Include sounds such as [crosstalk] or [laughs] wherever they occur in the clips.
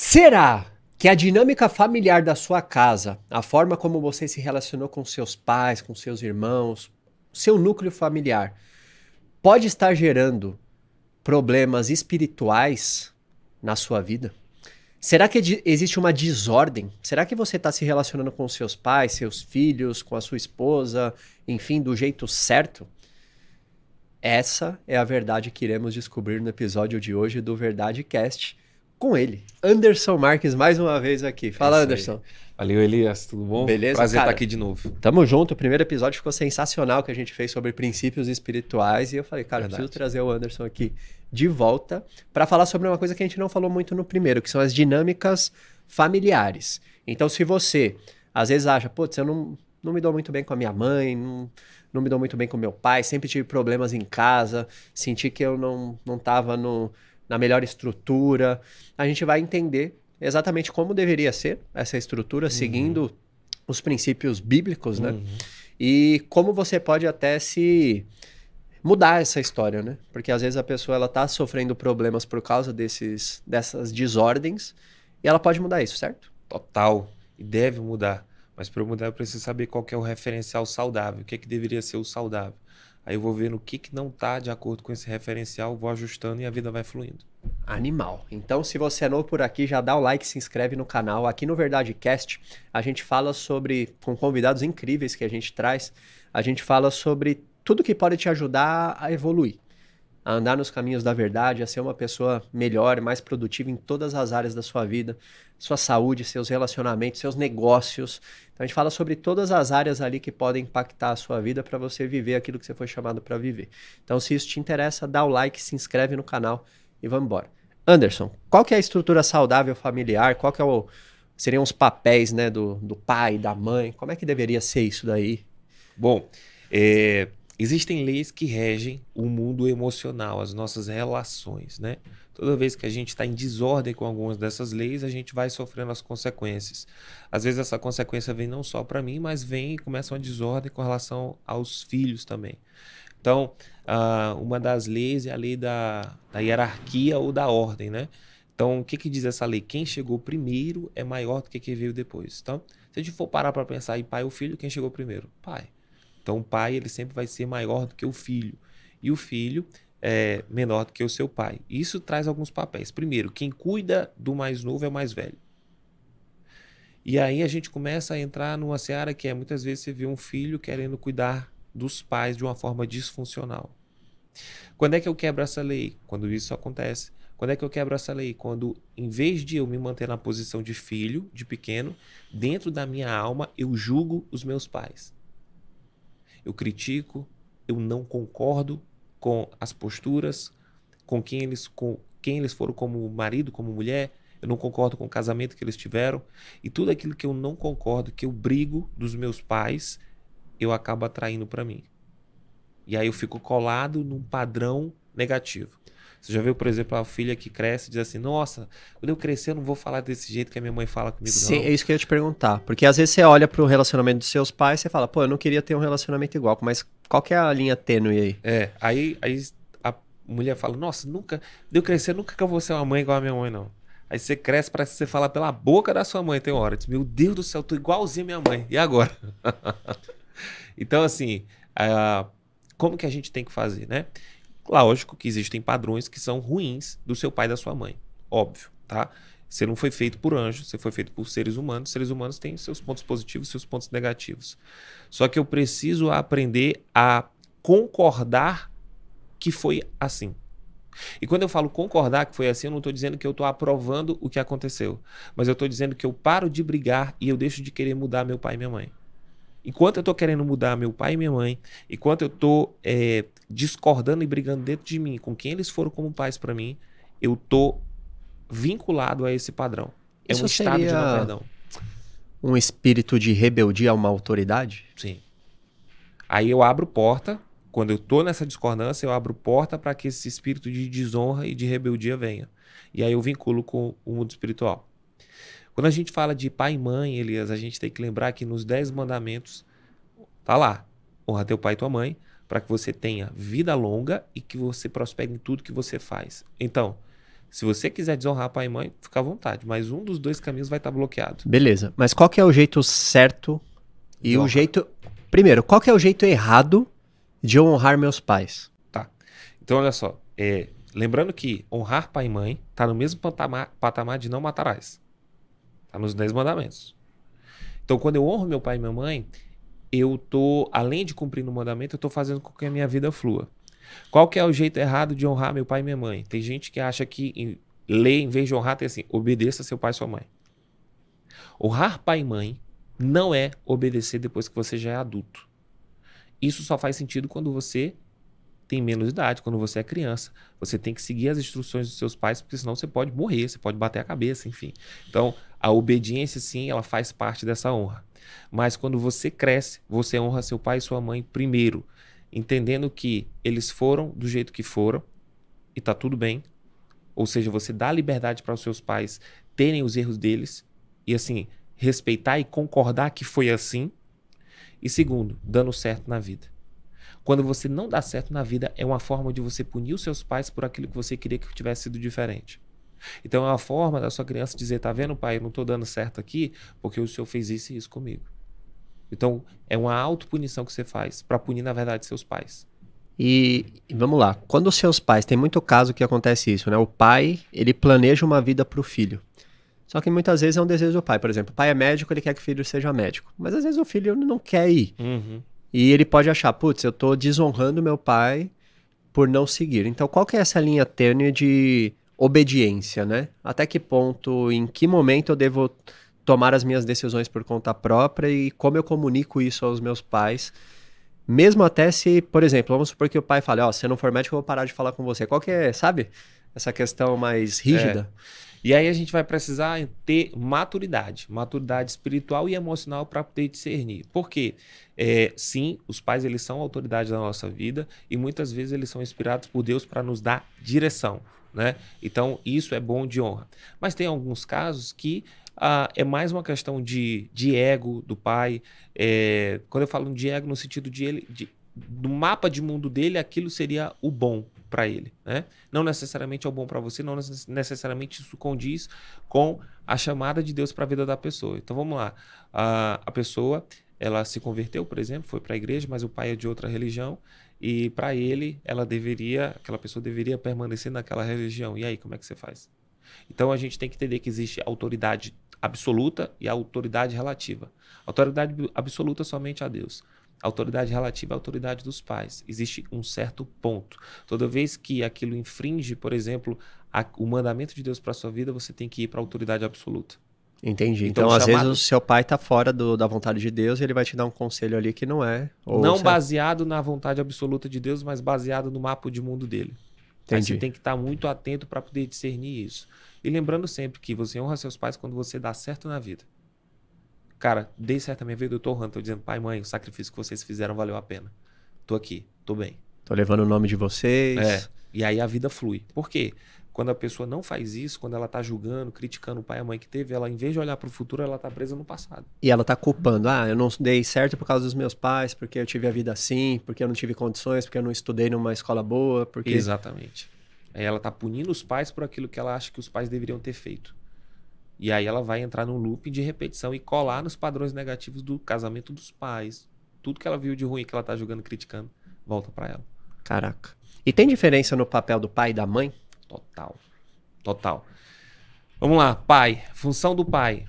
Será que a dinâmica familiar da sua casa, a forma como você se relacionou com seus pais, com seus irmãos, seu núcleo familiar, pode estar gerando problemas espirituais na sua vida? Será que existe uma desordem? Será que você está se relacionando com seus pais, seus filhos, com a sua esposa, enfim, do jeito certo? Essa é a verdade que iremos descobrir no episódio de hoje do Verdade Cast com ele, Anderson Marques, mais uma vez aqui. Fala, é Anderson. Valeu, Elias, tudo bom? Beleza? Prazer cara, estar aqui de novo. Tamo junto. O primeiro episódio ficou sensacional que a gente fez sobre princípios espirituais. E eu falei, cara, Verdade. preciso trazer o Anderson aqui de volta para falar sobre uma coisa que a gente não falou muito no primeiro, que são as dinâmicas familiares. Então, se você às vezes acha, putz, eu não, não me dou muito bem com a minha mãe, não, não me dou muito bem com meu pai, sempre tive problemas em casa, senti que eu não, não tava no na melhor estrutura. A gente vai entender exatamente como deveria ser essa estrutura, uhum. seguindo os princípios bíblicos, né? Uhum. E como você pode até se mudar essa história, né? Porque às vezes a pessoa ela tá sofrendo problemas por causa desses dessas desordens e ela pode mudar isso, certo? Total. E deve mudar. Mas para mudar eu preciso saber qual é o referencial saudável, o que é que deveria ser o saudável. Aí eu vou vendo o que, que não está de acordo com esse referencial, vou ajustando e a vida vai fluindo. Animal. Então, se você é novo por aqui, já dá o like, se inscreve no canal. Aqui no Verdade Cast, a gente fala sobre, com convidados incríveis que a gente traz, a gente fala sobre tudo que pode te ajudar a evoluir a andar nos caminhos da verdade, a ser uma pessoa melhor, mais produtiva em todas as áreas da sua vida, sua saúde, seus relacionamentos, seus negócios. Então a gente fala sobre todas as áreas ali que podem impactar a sua vida para você viver aquilo que você foi chamado para viver. Então se isso te interessa, dá o like, se inscreve no canal e vamos embora. Anderson, qual que é a estrutura saudável familiar? Qual que é o seriam os papéis, né, do, do pai, da mãe? Como é que deveria ser isso daí? Bom, é, Existem leis que regem o mundo emocional, as nossas relações, né? Toda vez que a gente está em desordem com algumas dessas leis, a gente vai sofrendo as consequências. Às vezes essa consequência vem não só para mim, mas vem e começa uma desordem com relação aos filhos também. Então, uh, uma das leis é a lei da, da hierarquia ou da ordem, né? Então, o que, que diz essa lei? Quem chegou primeiro é maior do que quem veio depois. Então, se a gente for parar para pensar em pai ou filho, quem chegou primeiro? Pai. Então, o pai ele sempre vai ser maior do que o filho. E o filho é menor do que o seu pai. Isso traz alguns papéis. Primeiro, quem cuida do mais novo é o mais velho. E aí a gente começa a entrar numa seara que é muitas vezes você vê um filho querendo cuidar dos pais de uma forma disfuncional. Quando é que eu quebro essa lei? Quando isso acontece. Quando é que eu quebro essa lei? Quando, em vez de eu me manter na posição de filho, de pequeno, dentro da minha alma, eu julgo os meus pais eu critico, eu não concordo com as posturas, com quem eles, com quem eles foram como marido, como mulher, eu não concordo com o casamento que eles tiveram, e tudo aquilo que eu não concordo, que eu brigo dos meus pais, eu acabo atraindo para mim. E aí eu fico colado num padrão negativo. Você já viu, por exemplo, a filha que cresce e diz assim: Nossa, quando eu crescer, eu não vou falar desse jeito que a minha mãe fala comigo. Sim, não. é isso que eu ia te perguntar. Porque às vezes você olha pro relacionamento dos seus pais e você fala: Pô, eu não queria ter um relacionamento igual, mas qual que é a linha tênue aí? É, aí, aí a mulher fala: Nossa, nunca, eu crescer, nunca que eu vou ser uma mãe igual a minha mãe, não. Aí você cresce, parece que você fala pela boca da sua mãe, tem hora. Diz, Meu Deus do céu, tô igualzinho a minha mãe. E agora? [laughs] então, assim, uh, como que a gente tem que fazer, né? Lógico que existem padrões que são ruins do seu pai e da sua mãe. Óbvio, tá? Você não foi feito por anjos, você foi feito por seres humanos. Seres humanos têm seus pontos positivos seus pontos negativos. Só que eu preciso aprender a concordar que foi assim. E quando eu falo concordar que foi assim, eu não estou dizendo que eu estou aprovando o que aconteceu. Mas eu estou dizendo que eu paro de brigar e eu deixo de querer mudar meu pai e minha mãe. Enquanto eu estou querendo mudar meu pai e minha mãe, enquanto eu estou é, discordando e brigando dentro de mim com quem eles foram como pais para mim, eu estou vinculado a esse padrão. É Isso um estado de não perdão. Um espírito de rebeldia a uma autoridade? Sim. Aí eu abro porta, quando eu estou nessa discordância, eu abro porta para que esse espírito de desonra e de rebeldia venha. E aí eu vinculo com o mundo espiritual. Quando a gente fala de pai e mãe, Elias, a gente tem que lembrar que nos Dez Mandamentos tá lá: honra teu pai e tua mãe, para que você tenha vida longa e que você prospere em tudo que você faz. Então, Se você quiser desonrar pai e mãe, fica à vontade, mas um dos dois caminhos vai estar bloqueado. Beleza. Mas qual que é o jeito certo e o jeito. Primeiro, qual que é o jeito errado de honrar meus pais? Tá. Então, olha só. É, lembrando que honrar pai e mãe está no mesmo patamar, patamar de não matarás. Está nos dez mandamentos. Então, quando eu honro meu pai e minha mãe, eu tô, além de cumprir no mandamento, eu tô fazendo com que a minha vida flua. Qual que é o jeito errado de honrar meu pai e minha mãe? Tem gente que acha que em, lei, em vez de honrar, tem assim, obedeça seu pai e sua mãe. Honrar pai e mãe não é obedecer depois que você já é adulto. Isso só faz sentido quando você tem menos idade, quando você é criança. Você tem que seguir as instruções dos seus pais, porque senão você pode morrer, você pode bater a cabeça, enfim. Então, a obediência, sim, ela faz parte dessa honra. Mas quando você cresce, você honra seu pai e sua mãe primeiro, entendendo que eles foram do jeito que foram e tá tudo bem. Ou seja, você dá liberdade para os seus pais terem os erros deles e assim, respeitar e concordar que foi assim. E segundo, dando certo na vida. Quando você não dá certo na vida, é uma forma de você punir os seus pais por aquilo que você queria que tivesse sido diferente. Então é uma forma da sua criança dizer: tá vendo, pai, eu não estou dando certo aqui porque o senhor fez isso e isso comigo. Então é uma autopunição que você faz para punir, na verdade, seus pais. E vamos lá, quando os seus pais, tem muito caso que acontece isso, né? O pai, ele planeja uma vida para o filho. Só que muitas vezes é um desejo do pai. Por exemplo, o pai é médico, ele quer que o filho seja médico. Mas às vezes o filho não quer ir. Uhum. E ele pode achar, putz, eu estou desonrando meu pai por não seguir. Então, qual que é essa linha tênue de obediência, né? Até que ponto, em que momento eu devo tomar as minhas decisões por conta própria e como eu comunico isso aos meus pais? Mesmo até se, por exemplo, vamos supor que o pai fale, ó, oh, se não for médico, eu vou parar de falar com você. Qual que é, sabe? Essa questão mais rígida. É. E aí a gente vai precisar ter maturidade, maturidade espiritual e emocional para poder discernir. Por quê? É, sim, os pais eles são autoridade da nossa vida e muitas vezes eles são inspirados por Deus para nos dar direção. Né? Então, isso é bom de honra. Mas tem alguns casos que ah, é mais uma questão de, de ego do pai. É, quando eu falo de ego, no sentido de ele. De, do mapa de mundo dele, aquilo seria o bom para ele. Né? Não necessariamente é o bom para você, não necessariamente isso condiz com a chamada de Deus para a vida da pessoa. Então vamos lá. A, a pessoa ela se converteu, por exemplo, foi para a igreja, mas o pai é de outra religião e para ele, ela deveria, aquela pessoa deveria permanecer naquela religião. E aí, como é que você faz? Então a gente tem que entender que existe autoridade absoluta e autoridade relativa. Autoridade absoluta somente a Deus. Autoridade relativa à autoridade dos pais. Existe um certo ponto. Toda vez que aquilo infringe, por exemplo, a, o mandamento de Deus para sua vida, você tem que ir para a autoridade absoluta. Entendi. Então, então às vezes, o seu pai está fora do, da vontade de Deus e ele vai te dar um conselho ali que não é. não baseado na vontade absoluta de Deus, mas baseado no mapa de mundo dele. Entendi. Aí você tem que estar tá muito atento para poder discernir isso. E lembrando sempre que você honra seus pais quando você dá certo na vida. Cara, dei certo na minha vida, eu tô honrando, tô dizendo, pai, mãe, o sacrifício que vocês fizeram valeu a pena. Tô aqui, tô bem. Tô levando o nome de vocês. É. E aí a vida flui. Por quê? Quando a pessoa não faz isso, quando ela está julgando, criticando o pai e a mãe que teve, ela, em vez de olhar para o futuro, ela está presa no passado. E ela está culpando. Ah, eu não dei certo por causa dos meus pais, porque eu tive a vida assim, porque eu não tive condições, porque eu não estudei numa escola boa. Porque... Exatamente. Aí ela está punindo os pais por aquilo que ela acha que os pais deveriam ter feito. E aí ela vai entrar num loop de repetição e colar nos padrões negativos do casamento dos pais. Tudo que ela viu de ruim que ela está julgando, criticando, volta para ela. Caraca. E tem diferença no papel do pai e da mãe? Total. Total. Vamos lá, pai. Função do pai.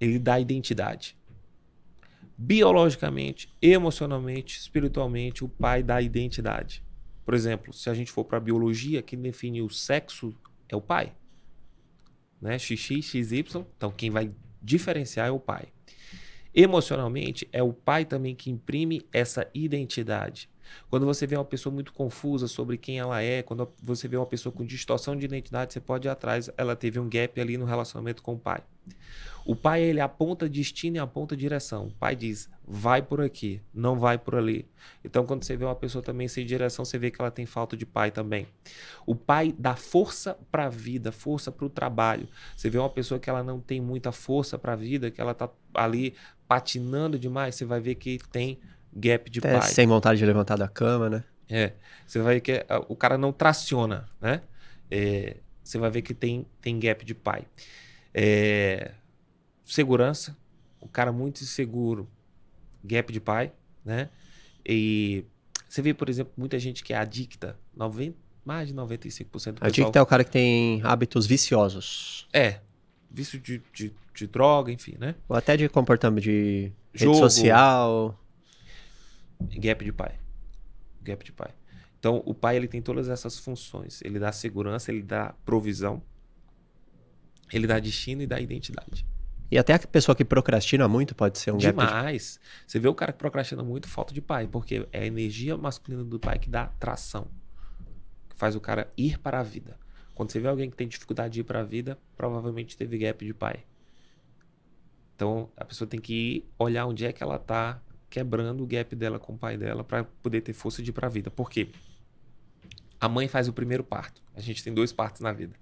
Ele dá identidade. Biologicamente, emocionalmente, espiritualmente, o pai dá identidade. Por exemplo, se a gente for para a biologia, quem define o sexo é o pai. Né? XX, XY. Então, quem vai diferenciar é o pai. Emocionalmente, é o pai também que imprime essa identidade. Quando você vê uma pessoa muito confusa sobre quem ela é, quando você vê uma pessoa com distorção de identidade, você pode ir atrás, ela teve um gap ali no relacionamento com o pai. O pai, ele aponta destino e aponta direção. O pai diz, vai por aqui, não vai por ali. Então, quando você vê uma pessoa também sem direção, você vê que ela tem falta de pai também. O pai dá força para a vida, força para o trabalho. Você vê uma pessoa que ela não tem muita força para a vida, que ela está ali patinando demais, você vai ver que tem gap de Até pai. Sem vontade de levantar da cama, né? É. Você vai ver que o cara não traciona, né? É, você vai ver que tem, tem gap de pai. É, segurança, o cara muito inseguro, gap de pai, né? E você vê, por exemplo, muita gente que é adicta, 90, mais de 95% do pessoal... Adicta é o cara que tem hábitos viciosos. É, vício de, de, de droga, enfim, né? Ou até de comportamento de Jogo. rede social. Gap de pai. Gap de pai. Então, o pai ele tem todas essas funções. Ele dá segurança, ele dá provisão, ele dá destino e dá identidade. E até a pessoa que procrastina muito pode ser um gap de... Demais. Você vê o cara que procrastina muito, falta de pai, porque é a energia masculina do pai que dá tração, que faz o cara ir para a vida. Quando você vê alguém que tem dificuldade de ir para a vida, provavelmente teve gap de pai. Então, a pessoa tem que ir olhar onde é que ela tá quebrando o gap dela com o pai dela para poder ter força de ir para a vida. Por quê? A mãe faz o primeiro parto. A gente tem dois partos na vida.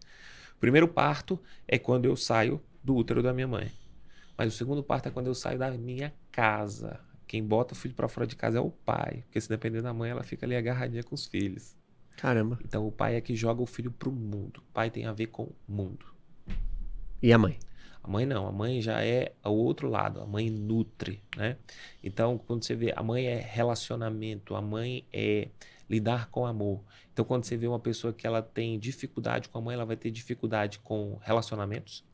O primeiro parto é quando eu saio do útero da minha mãe. Mas o segundo parto é quando eu saio da minha casa. Quem bota o filho para fora de casa é o pai, porque se depender da mãe, ela fica ali agarradinha com os filhos. Caramba. Então o pai é que joga o filho pro mundo. O pai tem a ver com o mundo. E a mãe? A mãe não, a mãe já é o outro lado, a mãe nutre, né? Então, quando você vê, a mãe é relacionamento, a mãe é lidar com amor. Então, quando você vê uma pessoa que ela tem dificuldade com a mãe, ela vai ter dificuldade com relacionamentos,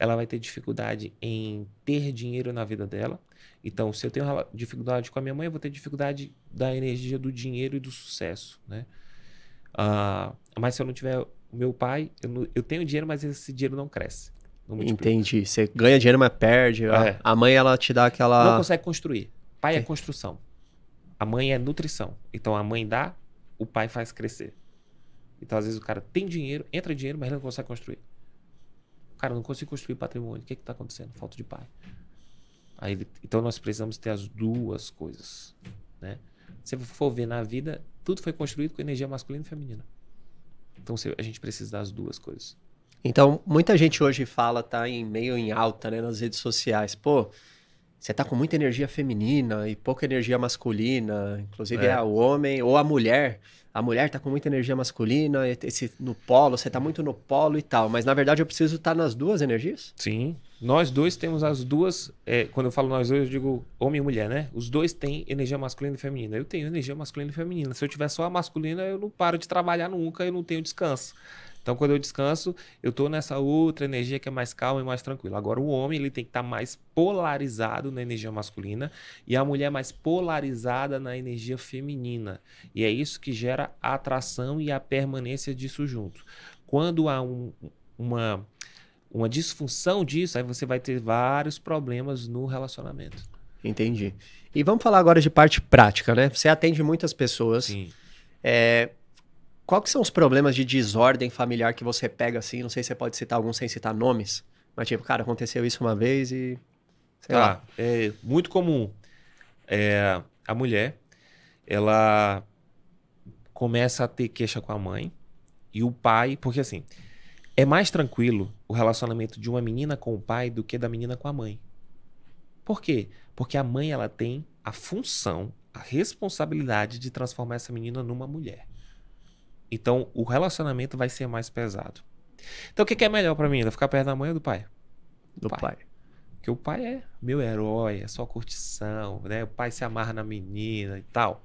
ela vai ter dificuldade em ter dinheiro na vida dela. Então, se eu tenho dificuldade com a minha mãe, eu vou ter dificuldade da energia do dinheiro e do sucesso, né? Ah, mas se eu não tiver o meu pai, eu, não- eu tenho dinheiro, mas esse dinheiro não cresce. Não. Entendi. Você ganha dinheiro, mas perde. A- É. A mãe, ela te dá Não aquela... consegue construir. Pai é construção. A mãe é nutrição. Então a mãe dá, o pai faz crescer. Então às vezes o cara tem dinheiro, entra dinheiro, mas ele não consegue construir. Cara, eu não consigo construir patrimônio. O que está acontecendo? Falta de pai. Aí ele- então nós precisamos ter as duas coisas. Né? Se você for ver na vida, tudo foi construído com energia masculina e feminina. Então a gente precisa das duas coisas. Então, muita gente hoje fala, tá em meio em alta, né, nas redes sociais. Pô, você tá com muita energia feminina e pouca energia masculina. Inclusive, É. é. o homem ou a mulher. A mulher tá com muita energia masculina, esse, no polo, você tá muito no polo e tal. Mas, na verdade, eu preciso estar nas duas energias? Sim. Nós dois temos as duas. é, quando eu falo nós dois, eu digo homem e mulher, né? Os dois têm energia masculina e feminina. Eu tenho energia masculina e feminina. Se eu tiver só a masculina, eu não paro de trabalhar nunca, eu não tenho descanso. Então, quando eu descanso, eu tô nessa outra energia que é mais calma e mais tranquila. Agora, o homem ele tem que estar mais polarizado na energia masculina e a mulher mais polarizada na energia feminina. E é isso que gera a atração e a permanência disso junto. Quando há um- uma uma disfunção disso, aí você vai ter vários problemas no relacionamento. Entendi. E vamos falar agora de parte prática, né? Você atende muitas pessoas. Sim. É, qual que são os problemas de desordem familiar que você pega assim? Não sei se você pode citar algum sem citar nomes, mas tipo, cara, aconteceu isso uma vez e sei lá. Tá, é muito comum. É, a mulher, ela começa a ter queixa com a mãe e o pai, porque assim, é mais tranquilo o relacionamento de uma menina com o pai do que da menina com a mãe. Por quê? Porque a mãe ela tem a função, a responsabilidade de transformar essa menina numa mulher. Então, o relacionamento vai ser mais pesado. Então, o que que é melhor pra menina? Ficar perto da mãe ou do pai? do pai. pai. Porque o pai é meu herói, é só curtição, né? O pai se amarra na menina e tal.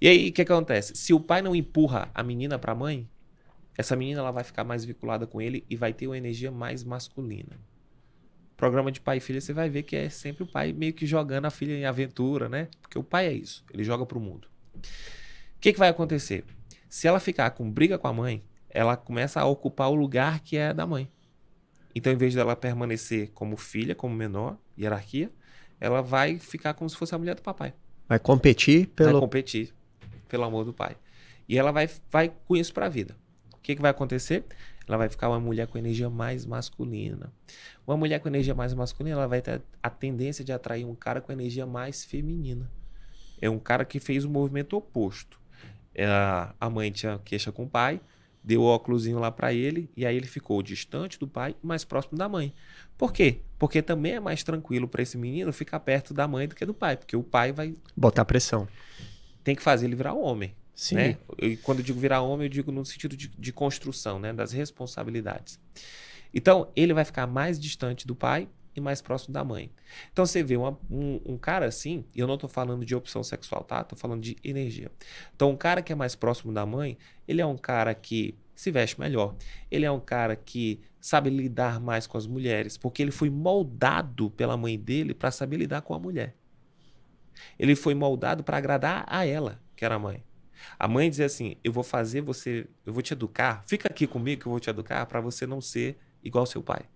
E aí, o que acontece? Se o pai não empurra a menina pra mãe, essa menina ela vai ficar mais vinculada com ele e vai ter uma energia mais masculina. Programa de pai e filha, você vai ver que é sempre o pai meio que jogando a filha em aventura, né? Porque o pai é isso, ele joga pro mundo. O que, que vai acontecer? Se ela ficar com briga com a mãe, ela começa a ocupar o lugar que é da mãe. Então, em vez dela permanecer como filha, como menor, hierarquia, ela vai ficar como se fosse a mulher do papai. Vai competir Vai pelo competir pelo amor do pai. E ela vai, vai com isso pra vida. O que, que vai acontecer? Ela vai ficar uma mulher com energia mais masculina. Uma mulher com energia mais masculina, ela vai ter a tendência de atrair um cara com energia mais feminina. É um cara que fez o movimento oposto. É, a mãe tinha queixa com o pai, deu o óculosinho lá pra ele, e aí ele ficou distante do pai mais próximo da mãe. Por quê? Porque também é mais tranquilo pra esse menino ficar perto da mãe do que do pai, porque o pai vai botar pressão. tem que fazer ele virar homem. Sim. Né? E quando eu digo virar homem, eu digo no sentido de, de construção, né? Das responsabilidades. Então, ele vai ficar mais distante do pai e mais próximo da mãe. Então você vê uma, um, um, cara assim, e eu não estou falando de opção sexual, tá? Estou falando de energia. Então, um cara que é mais próximo da mãe, ele é um cara que se veste melhor. Ele é um cara que sabe lidar mais com as mulheres, porque ele foi moldado pela mãe dele para saber lidar com a mulher. Ele foi moldado para agradar a ela, que era a mãe. A mãe dizia assim: Eu vou fazer você, eu vou te educar, fica aqui comigo que eu vou te educar para você não ser igual seu pai.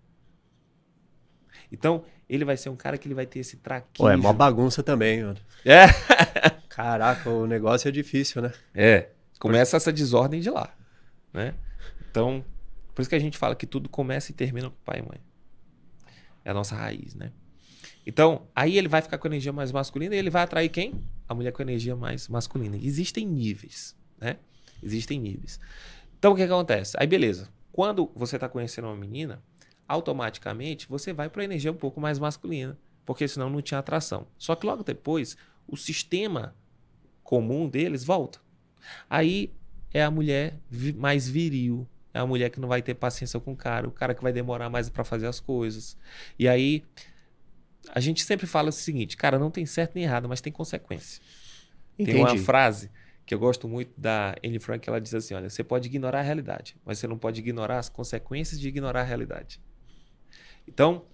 Então, ele vai ser um cara que ele vai ter esse traquejo. Pô, é uma bagunça também, mano. É. [laughs] Caraca, o negócio é difícil, né? É. Começa essa desordem de lá, né? Então, por isso que a gente fala que tudo começa e termina com pai e mãe. É a nossa raiz, né? Então, aí ele vai ficar com energia mais masculina e ele vai atrair quem? A mulher com energia mais masculina. Existem níveis, né? Existem níveis. Então, o que, que acontece? Aí, beleza. Quando você está conhecendo uma menina, automaticamente você vai para a energia um pouco mais masculina, porque senão não tinha atração. Só que logo depois, o sistema comum deles volta. Aí é a mulher mais viril, é a mulher que não vai ter paciência com o cara, o cara que vai demorar mais para fazer as coisas. E aí a gente sempre fala o seguinte, cara, não tem certo nem errado, mas tem consequência. Entendi. Tem uma frase que eu gosto muito da Anne Frank, ela diz assim, olha, você pode ignorar a realidade, mas você não pode ignorar as consequências de ignorar a realidade. Então,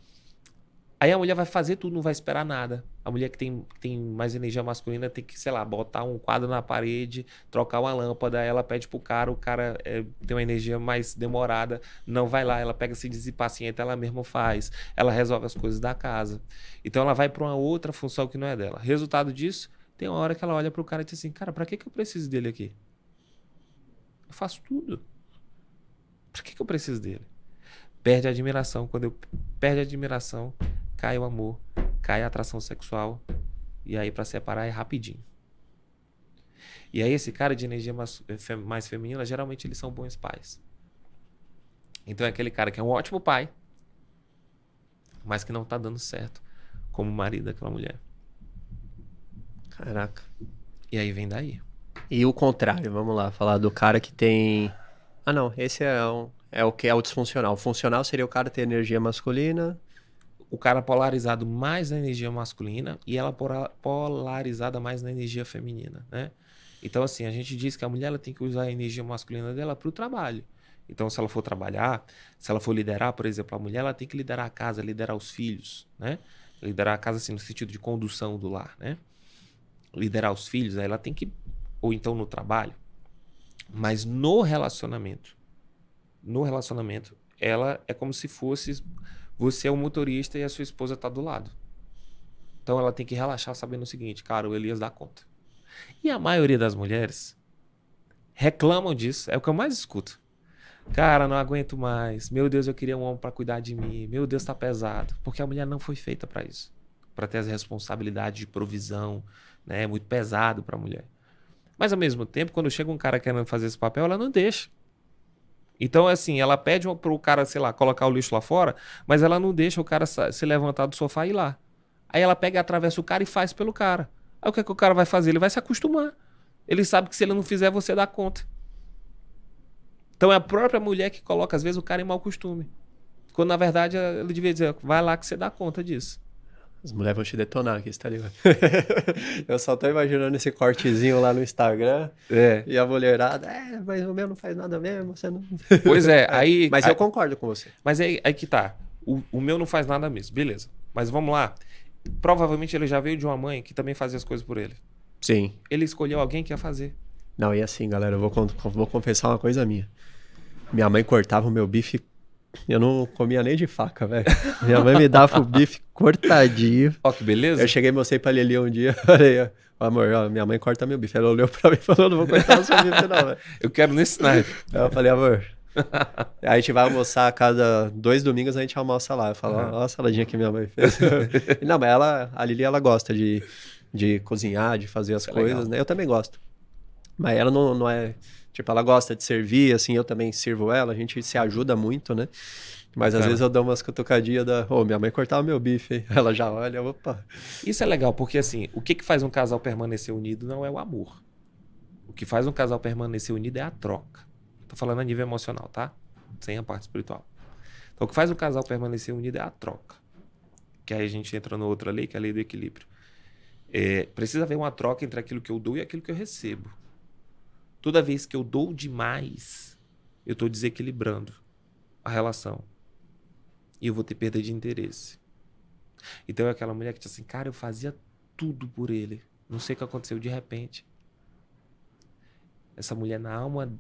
aí a mulher vai fazer tudo, não vai esperar nada. A mulher que tem, tem mais energia masculina tem que, sei lá, botar um quadro na parede, trocar uma lâmpada, ela pede pro cara, o cara é, tem uma energia mais demorada, não vai lá, ela pega se desimpacienta, ela mesma faz, ela resolve as coisas da casa. Então ela vai para uma outra função que não é dela. Resultado disso, tem uma hora que ela olha pro cara e diz assim, cara, pra que, que eu preciso dele aqui? Eu faço tudo. Pra que, que eu preciso dele? Perde a admiração. Quando eu perde a admiração, cai o amor, cai a atração sexual. E aí, para separar, é rapidinho. E aí, esse cara de energia mais, mais feminina, geralmente eles são bons pais. Então, é aquele cara que é um ótimo pai, mas que não tá dando certo como marido daquela mulher. Caraca. E aí vem daí. E o contrário, vamos lá, falar do cara que tem. Ah, não, esse é um, é o que é o disfuncional. O funcional seria o cara ter energia masculina. O cara polarizado mais na energia masculina e ela polarizada mais na energia feminina, né? Então, assim, a gente diz que a mulher ela tem que usar a energia masculina dela para o trabalho. Então, se ela for trabalhar, se ela for liderar, por exemplo, a mulher ela tem que liderar a casa, liderar os filhos, né? Liderar a casa assim no sentido de condução do lar, né? Liderar os filhos, ela tem que ou então no trabalho. Mas no relacionamento, no relacionamento, ela é como se fosse você é o motorista e a sua esposa está do lado. Então ela tem que relaxar sabendo o seguinte, cara, o Elias dá conta. E a maioria das mulheres reclamam disso, é o que eu mais escuto. Cara, não aguento mais. Meu Deus, eu queria um homem para cuidar de mim. Meu Deus, tá pesado, porque a mulher não foi feita para isso, para ter as responsabilidades de provisão, né? É muito pesado para a mulher. Mas ao mesmo tempo, quando chega um cara querendo fazer esse papel, ela não deixa. Então, assim, ela pede pro cara, sei lá, colocar o lixo lá fora, mas ela não deixa o cara se levantar do sofá e ir lá. Aí ela pega, atravessa o cara e faz pelo cara. Aí o que, é que o cara vai fazer? Ele vai se acostumar. Ele sabe que se ele não fizer, você dá conta. Então é a própria mulher que coloca, às vezes, o cara em mau costume. Quando, na verdade, ele devia dizer, vai lá que você dá conta disso. As mulheres vão te detonar aqui, você tá ligado? [laughs] eu só tô imaginando esse cortezinho lá no Instagram. É. E a mulherada, é, mas o meu não faz nada mesmo, você não. [laughs] Pois é, aí. mas aí, eu concordo com você. Mas aí, aí que tá. O, o meu não faz nada mesmo, beleza. Mas vamos lá. Provavelmente ele já veio de uma mãe que também fazia as coisas por ele. Sim. Ele escolheu alguém que ia fazer. Não, e assim, galera, eu vou, vou confessar uma coisa minha. Minha mãe cortava o meu bife eu não comia nem de faca, velho. Minha mãe me dava o bife cortadinho. Ó, que beleza. Eu cheguei e mostrei pra Lili um dia. [laughs] Falei, amor, ó, minha mãe corta meu bife. Ela olhou pra mim e falou: não vou cortar o seu bife, não, velho. Eu quero nesse knife. Eu falei, amor. A gente vai almoçar a cada dois domingos, a gente almoça lá. Eu falo, uhum. ó, a saladinha que minha mãe fez. [laughs] não, mas ela, a Lili, ela gosta de, de cozinhar, de fazer as é coisas, legal. né? Eu também gosto. Mas ela não, não é Tipo, ela gosta de servir, assim, eu também sirvo ela, a gente se ajuda muito, né? Mas às vezes eu dou umas cutucadinhas da. Ô, oh, minha mãe cortava meu bife, hein? Ela já olha, opa. Isso é legal, porque assim, o que, que faz um casal permanecer unido não é o amor. que faz um casal permanecer unido é a troca. Tô falando a nível emocional, tá? Sem a parte espiritual. Então, o que faz um casal permanecer unido é a troca. Que aí a gente entra no outra lei, que é a lei do equilíbrio. É, precisa haver uma troca entre aquilo que eu dou e aquilo que eu recebo. Toda vez que eu dou demais, eu estou desequilibrando a relação. E eu vou ter perda de interesse. Então é aquela mulher que diz assim, cara, eu fazia tudo por ele. Não sei o que aconteceu de repente. Essa mulher na alma,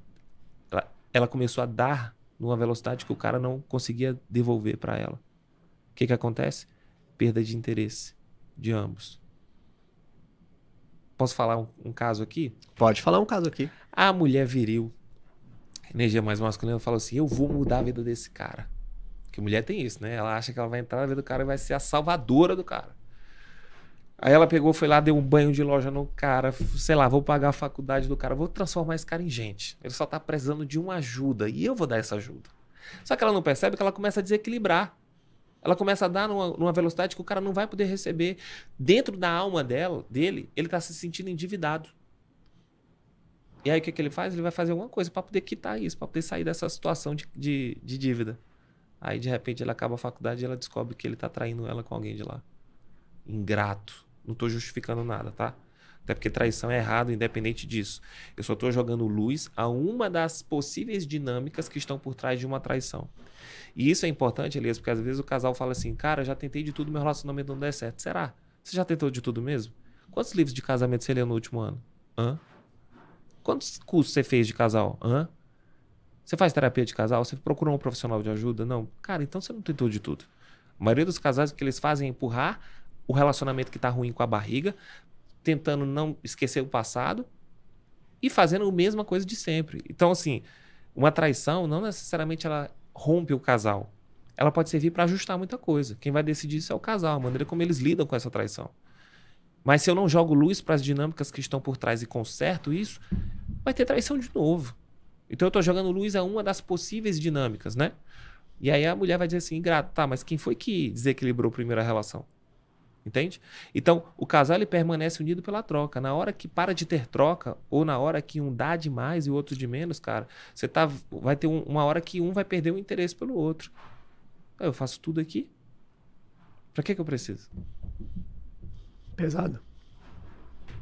ela, ela começou a dar numa velocidade que o cara não conseguia devolver para ela. O que que acontece? Perda de interesse de ambos. Posso falar um, um caso aqui? Pode falar um caso aqui. A mulher viril, energia mais masculina, fala assim: Eu vou mudar a vida desse cara. Porque mulher tem isso, né? Ela acha que ela vai entrar na vida do cara e vai ser a salvadora do cara. Aí ela pegou, foi lá, deu um banho de loja no cara, sei lá, vou pagar a faculdade do cara, vou transformar esse cara em gente. Ele só tá precisando de uma ajuda e eu vou dar essa ajuda. Só que ela não percebe que ela começa a desequilibrar. Ela começa a dar numa, numa velocidade que o cara não vai poder receber. Dentro da alma dela, dele, ele tá se sentindo endividado. E aí o que, que ele faz? Ele vai fazer alguma coisa para poder quitar isso, para poder sair dessa situação de, de, de dívida. Aí de repente ele acaba a faculdade e ela descobre que ele tá traindo ela com alguém de lá. Ingrato. Não estou justificando nada, tá? Até porque traição é errado, independente disso. Eu só estou jogando luz a uma das possíveis dinâmicas que estão por trás de uma traição. E isso é importante, Elias, porque às vezes o casal fala assim: cara, já tentei de tudo, meu relacionamento não der certo. Será? Você já tentou de tudo mesmo? Quantos livros de casamento você leu no último ano? Hã? Quantos cursos você fez de casal? Hã? Você faz terapia de casal? Você procurou um profissional de ajuda? Não. Cara, então você não tentou de tudo. A maioria dos casais o que eles fazem é empurrar o relacionamento que está ruim com a barriga, tentando não esquecer o passado e fazendo a mesma coisa de sempre. Então, assim, uma traição não necessariamente ela rompe o casal. Ela pode servir para ajustar muita coisa. Quem vai decidir isso é o casal, a maneira como eles lidam com essa traição. Mas se eu não jogo luz para as dinâmicas que estão por trás e conserto isso, vai ter traição de novo. Então eu estou jogando luz a uma das possíveis dinâmicas, né? E aí a mulher vai dizer assim, ingrato, tá, mas quem foi que desequilibrou primeiro a relação? Entende? Então, o casal ele permanece unido pela troca. Na hora que para de ter troca, ou na hora que um dá de mais e o outro de menos, cara, você tá, vai ter um, uma hora que um vai perder o interesse pelo outro. Eu faço tudo aqui. Pra que, que eu preciso? Pesado.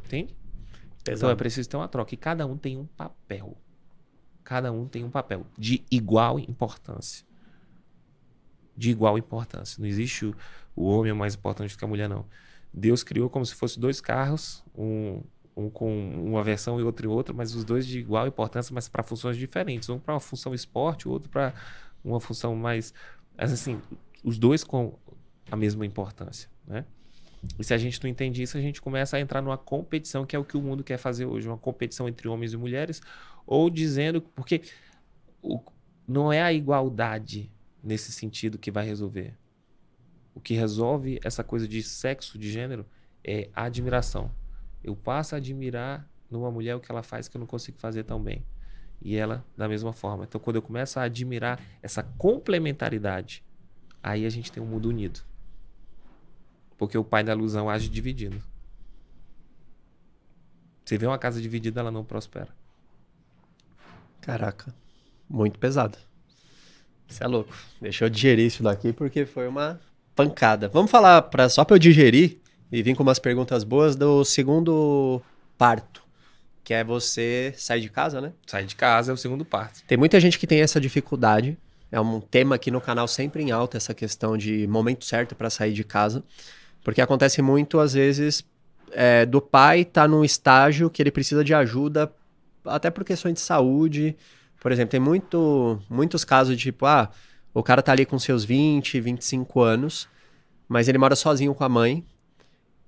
Entende? Pesado. Então é preciso ter uma troca. E cada um tem um papel. Cada um tem um papel de igual importância. De igual importância. Não existe o, o homem é mais importante do que a mulher, não. Deus criou como se fosse dois carros, um, um com uma versão e outro em outra, mas os dois de igual importância, mas para funções diferentes. Um para uma função esporte, o outro para uma função mais. Assim, os dois com a mesma importância, né? E se a gente não entende isso, a gente começa a entrar numa competição, que é o que o mundo quer fazer hoje, uma competição entre homens e mulheres, ou dizendo, porque o, não é a igualdade nesse sentido que vai resolver. O que resolve essa coisa de sexo, de gênero, é a admiração. Eu passo a admirar numa mulher o que ela faz que eu não consigo fazer tão bem. E ela da mesma forma. Então, quando eu começo a admirar essa complementaridade, aí a gente tem um mundo unido. Porque o pai da ilusão age dividindo. Você vê uma casa dividida, ela não prospera. Caraca, muito pesado. Isso é louco. Deixa eu digerir isso daqui porque foi uma pancada. Vamos falar pra, só para eu digerir e vir com umas perguntas boas do segundo parto, que é você sair de casa, né? Sair de casa é o segundo parto. Tem muita gente que tem essa dificuldade. É um tema aqui no canal sempre em alta essa questão de momento certo para sair de casa, porque acontece muito às vezes é, do pai estar tá num estágio que ele precisa de ajuda, até por questões de saúde. Por exemplo, tem muito, muitos casos de tipo, ah, o cara tá ali com seus 20, 25 anos, mas ele mora sozinho com a mãe.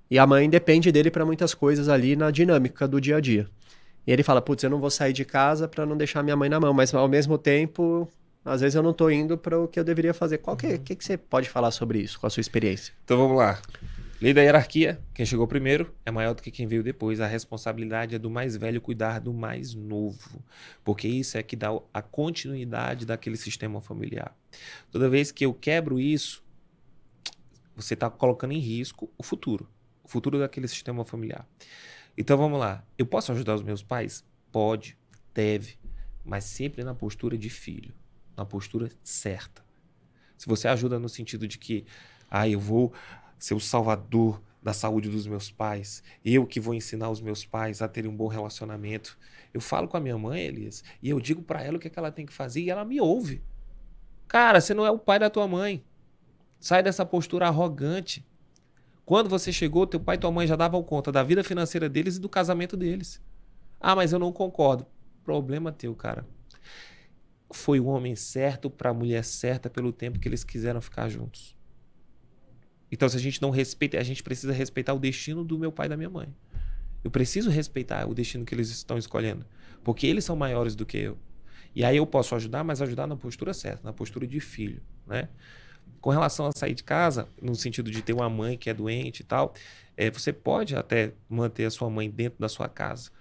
E a mãe depende dele para muitas coisas ali na dinâmica do dia a dia. E ele fala: "Putz, eu não vou sair de casa para não deixar minha mãe na mão", mas ao mesmo tempo, às vezes eu não tô indo para o que eu deveria fazer. Qual que, uhum. que, que você pode falar sobre isso, com a sua experiência? Então vamos lá. Lei da hierarquia: quem chegou primeiro é maior do que quem veio depois. A responsabilidade é do mais velho cuidar do mais novo, porque isso é que dá a continuidade daquele sistema familiar. Toda vez que eu quebro isso, você está colocando em risco o futuro, o futuro daquele sistema familiar. Então vamos lá. Eu posso ajudar os meus pais? Pode, deve, mas sempre na postura de filho, na postura certa. Se você ajuda no sentido de que, ah, eu vou ser o salvador da saúde dos meus pais, eu que vou ensinar os meus pais a terem um bom relacionamento. Eu falo com a minha mãe, Elias, e eu digo para ela o que, é que ela tem que fazer e ela me ouve. Cara, você não é o pai da tua mãe. Sai dessa postura arrogante. Quando você chegou, teu pai e tua mãe já davam conta da vida financeira deles e do casamento deles. Ah, mas eu não concordo. Problema teu, cara. Foi o homem certo para a mulher certa pelo tempo que eles quiseram ficar juntos. Então, se a gente não respeita, a gente precisa respeitar o destino do meu pai e da minha mãe. Eu preciso respeitar o destino que eles estão escolhendo, porque eles são maiores do que eu. E aí eu posso ajudar, mas ajudar na postura certa, na postura de filho, né? Com relação a sair de casa, no sentido de ter uma mãe que é doente e tal, é, você pode até manter a sua mãe dentro da sua casa,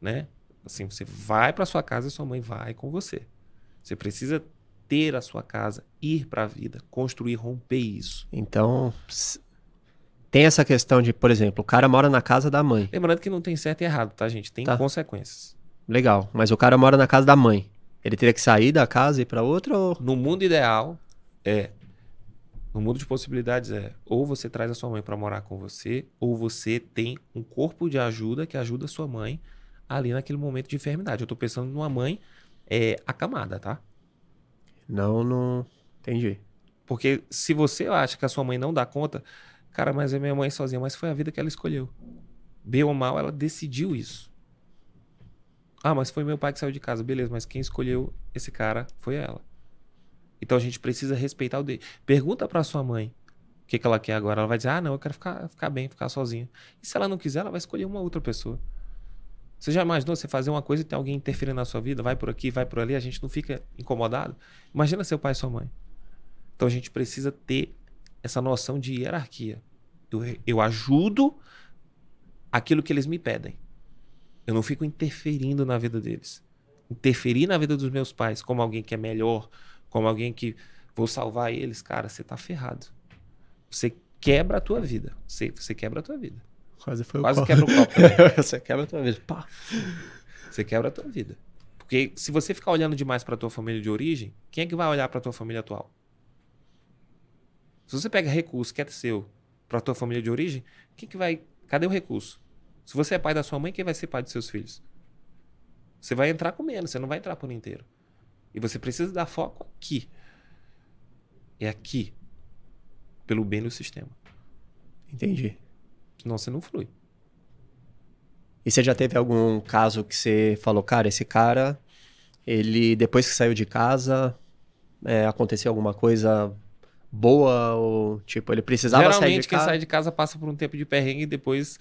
né? Assim, você vai para sua casa e sua mãe vai com você. Você precisa ter a sua casa, ir para a vida, construir, romper isso. Então, tem essa questão de, por exemplo, o cara mora na casa da mãe. Lembrando que não tem certo e errado, tá, gente? Tem tá. consequências. Legal, mas o cara mora na casa da mãe. Ele teria que sair da casa e ir para outra ou No mundo ideal é no mundo de possibilidades é ou você traz a sua mãe para morar com você, ou você tem um corpo de ajuda que ajuda a sua mãe ali naquele momento de enfermidade. Eu tô pensando numa mãe é, acamada, tá? Não, não entendi. Porque se você acha que a sua mãe não dá conta, cara, mas é minha mãe sozinha, mas foi a vida que ela escolheu. Bem ou mal, ela decidiu isso. Ah, mas foi meu pai que saiu de casa. Beleza, mas quem escolheu esse cara foi ela. Então a gente precisa respeitar o dele. Pergunta para sua mãe o que, que ela quer agora. Ela vai dizer: Ah, não, eu quero ficar, ficar bem, ficar sozinha. E se ela não quiser, ela vai escolher uma outra pessoa. Você já imaginou você fazer uma coisa e tem alguém interferindo na sua vida? Vai por aqui, vai por ali, a gente não fica incomodado? Imagina seu pai e sua mãe. Então a gente precisa ter essa noção de hierarquia. Eu, eu ajudo aquilo que eles me pedem. Eu não fico interferindo na vida deles. Interferir na vida dos meus pais como alguém que é melhor, como alguém que vou salvar eles, cara, você tá ferrado. Você quebra a tua vida. Você, você quebra a tua vida. Quase foi Quase o quebra o copo. [laughs] você quebra a tua vida. Pá. Você quebra a tua vida. Porque se você ficar olhando demais para tua família de origem, quem é que vai olhar para tua família atual? Se você pega recurso que é seu para tua família de origem, quem que vai? Cadê o recurso? Se você é pai da sua mãe, quem vai ser pai dos seus filhos? Você vai entrar com menos, você não vai entrar por inteiro. E você precisa dar foco aqui. É aqui. Pelo bem do sistema. Entendi. Senão você não flui. E você já teve algum caso que você falou, cara, esse cara, ele depois que saiu de casa, é, aconteceu alguma coisa boa ou tipo ele precisava Geralmente, sair de quem casa? sai de casa passa por um tempo de perrengue e depois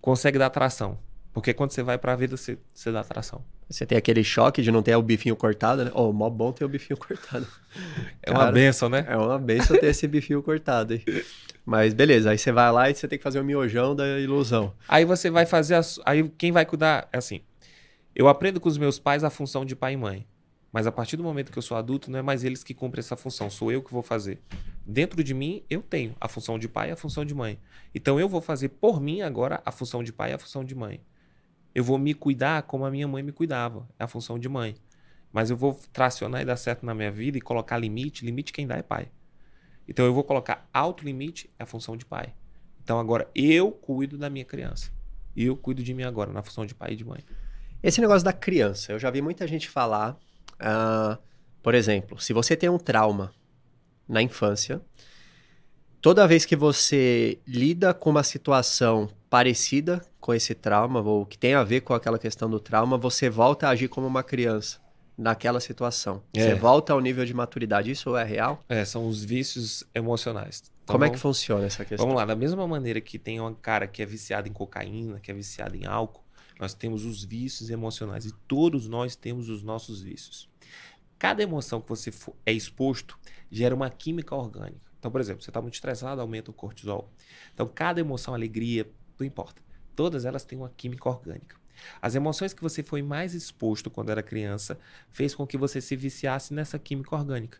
consegue dar tração. Porque quando você vai pra vida, você, você dá tração. Você tem aquele choque de não ter o bifinho cortado, né? Oh, mó bom ter o bifinho [laughs] cortado. É Cara, uma benção, né? É uma benção ter esse bifinho cortado aí. Mas beleza, aí você vai lá e você tem que fazer o miojão da ilusão. Aí você vai fazer. A, aí quem vai cuidar. É assim. Eu aprendo com os meus pais a função de pai e mãe. Mas a partir do momento que eu sou adulto, não é mais eles que cumprem essa função, sou eu que vou fazer. Dentro de mim, eu tenho a função de pai e a função de mãe. Então eu vou fazer por mim agora a função de pai e a função de mãe. Eu vou me cuidar como a minha mãe me cuidava, é a função de mãe. Mas eu vou tracionar e dar certo na minha vida e colocar limite, limite quem dá é pai. Então eu vou colocar alto limite, é a função de pai. Então agora eu cuido da minha criança. Eu cuido de mim agora, na função de pai e de mãe. Esse negócio da criança, eu já vi muita gente falar Uh, por exemplo, se você tem um trauma na infância, toda vez que você lida com uma situação parecida com esse trauma, ou que tem a ver com aquela questão do trauma, você volta a agir como uma criança naquela situação. É. Você volta ao nível de maturidade. Isso é real? É, são os vícios emocionais. Então, Como é que funciona essa questão? Vamos lá, da mesma maneira que tem um cara que é viciado em cocaína, que é viciado em álcool, nós temos os vícios emocionais e todos nós temos os nossos vícios. Cada emoção que você é exposto gera uma química orgânica. Então, por exemplo, você está muito estressado, aumenta o cortisol. Então, cada emoção, alegria, não importa. Todas elas têm uma química orgânica. As emoções que você foi mais exposto quando era criança fez com que você se viciasse nessa química orgânica.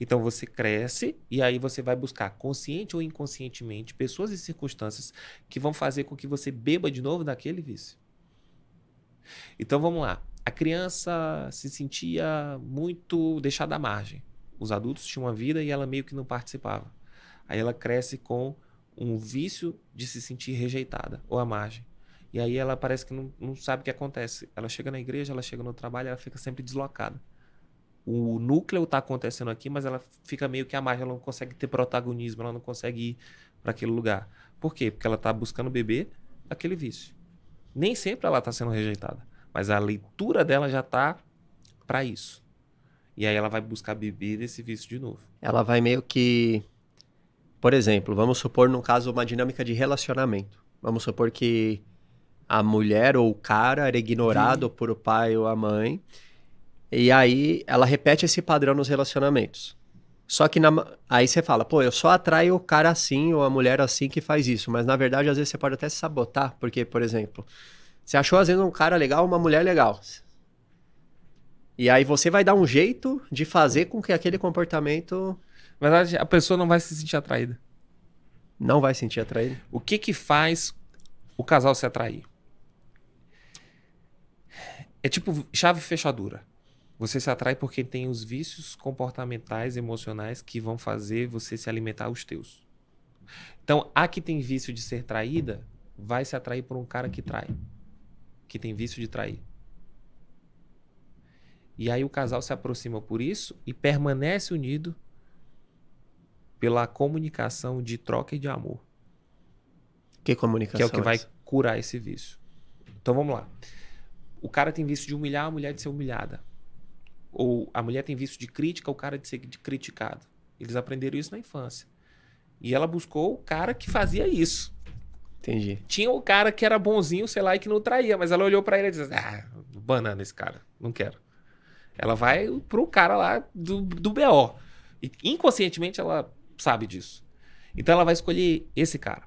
Então você cresce e aí você vai buscar, consciente ou inconscientemente, pessoas e circunstâncias que vão fazer com que você beba de novo daquele vício. Então vamos lá. A criança se sentia muito deixada à margem. Os adultos tinham uma vida e ela meio que não participava. Aí ela cresce com um vício de se sentir rejeitada ou à margem. E aí ela parece que não, não sabe o que acontece. Ela chega na igreja, ela chega no trabalho, ela fica sempre deslocada. O núcleo está acontecendo aqui, mas ela fica meio que à margem, ela não consegue ter protagonismo, ela não consegue ir para aquele lugar. Por quê? Porque ela está buscando beber aquele vício. Nem sempre ela está sendo rejeitada, mas a leitura dela já está para isso. E aí ela vai buscar beber desse vício de novo. Ela vai meio que por exemplo, vamos supor, no caso, uma dinâmica de relacionamento. Vamos supor que a mulher ou o cara era ignorado por o pai ou a mãe. E aí ela repete esse padrão nos relacionamentos. Só que na, aí você fala, pô, eu só atraio o cara assim ou a mulher assim que faz isso. Mas na verdade, às vezes você pode até se sabotar, porque, por exemplo, você achou às vezes um cara legal, uma mulher legal. E aí você vai dar um jeito de fazer com que aquele comportamento na verdade, a pessoa não vai se sentir atraída. Não vai se sentir atraída? O que que faz o casal se atrair? É tipo chave fechadura. Você se atrai porque tem os vícios comportamentais, emocionais que vão fazer você se alimentar os teus. Então, a que tem vício de ser traída, vai se atrair por um cara que trai. Que tem vício de trair. E aí o casal se aproxima por isso e permanece unido pela comunicação de troca e de amor. Que comunicação? Que é o que vai curar esse vício. Então vamos lá. O cara tem vício de humilhar a mulher de ser humilhada. Ou a mulher tem vício de crítica, o cara de ser criticado. Eles aprenderam isso na infância. E ela buscou o cara que fazia isso. Entendi. Tinha o cara que era bonzinho, sei lá, e que não traía, mas ela olhou para ele e disse: Ah, banana esse cara, não quero. Ela vai pro cara lá do, do BO. E inconscientemente ela sabe disso. Então ela vai escolher esse cara.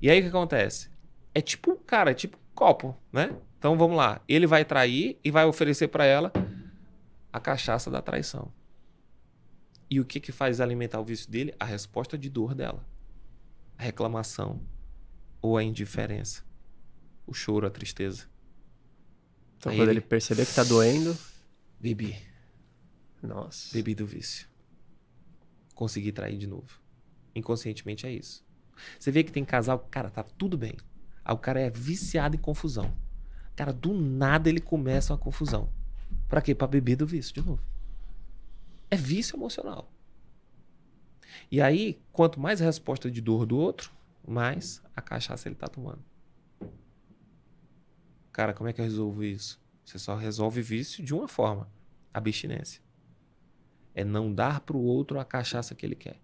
E aí o que acontece? É tipo, cara, é tipo copo, né? Então vamos lá. Ele vai trair e vai oferecer para ela a cachaça da traição. E o que que faz alimentar o vício dele? A resposta de dor dela. A reclamação ou a indiferença. O choro, a tristeza. Então aí quando ele, ele perceber que tá doendo, bebi. Nossa. Bebi do vício conseguir trair de novo. Inconscientemente é isso. Você vê que tem casal, cara, tá tudo bem. Aí o cara é viciado em confusão. Cara, do nada ele começa uma confusão. Pra quê? Pra beber do vício de novo. É vício emocional. E aí, quanto mais resposta de dor do outro, mais a cachaça ele tá tomando. Cara, como é que eu resolvo isso? Você só resolve vício de uma forma: abstinência é não dar para o outro a cachaça que ele quer.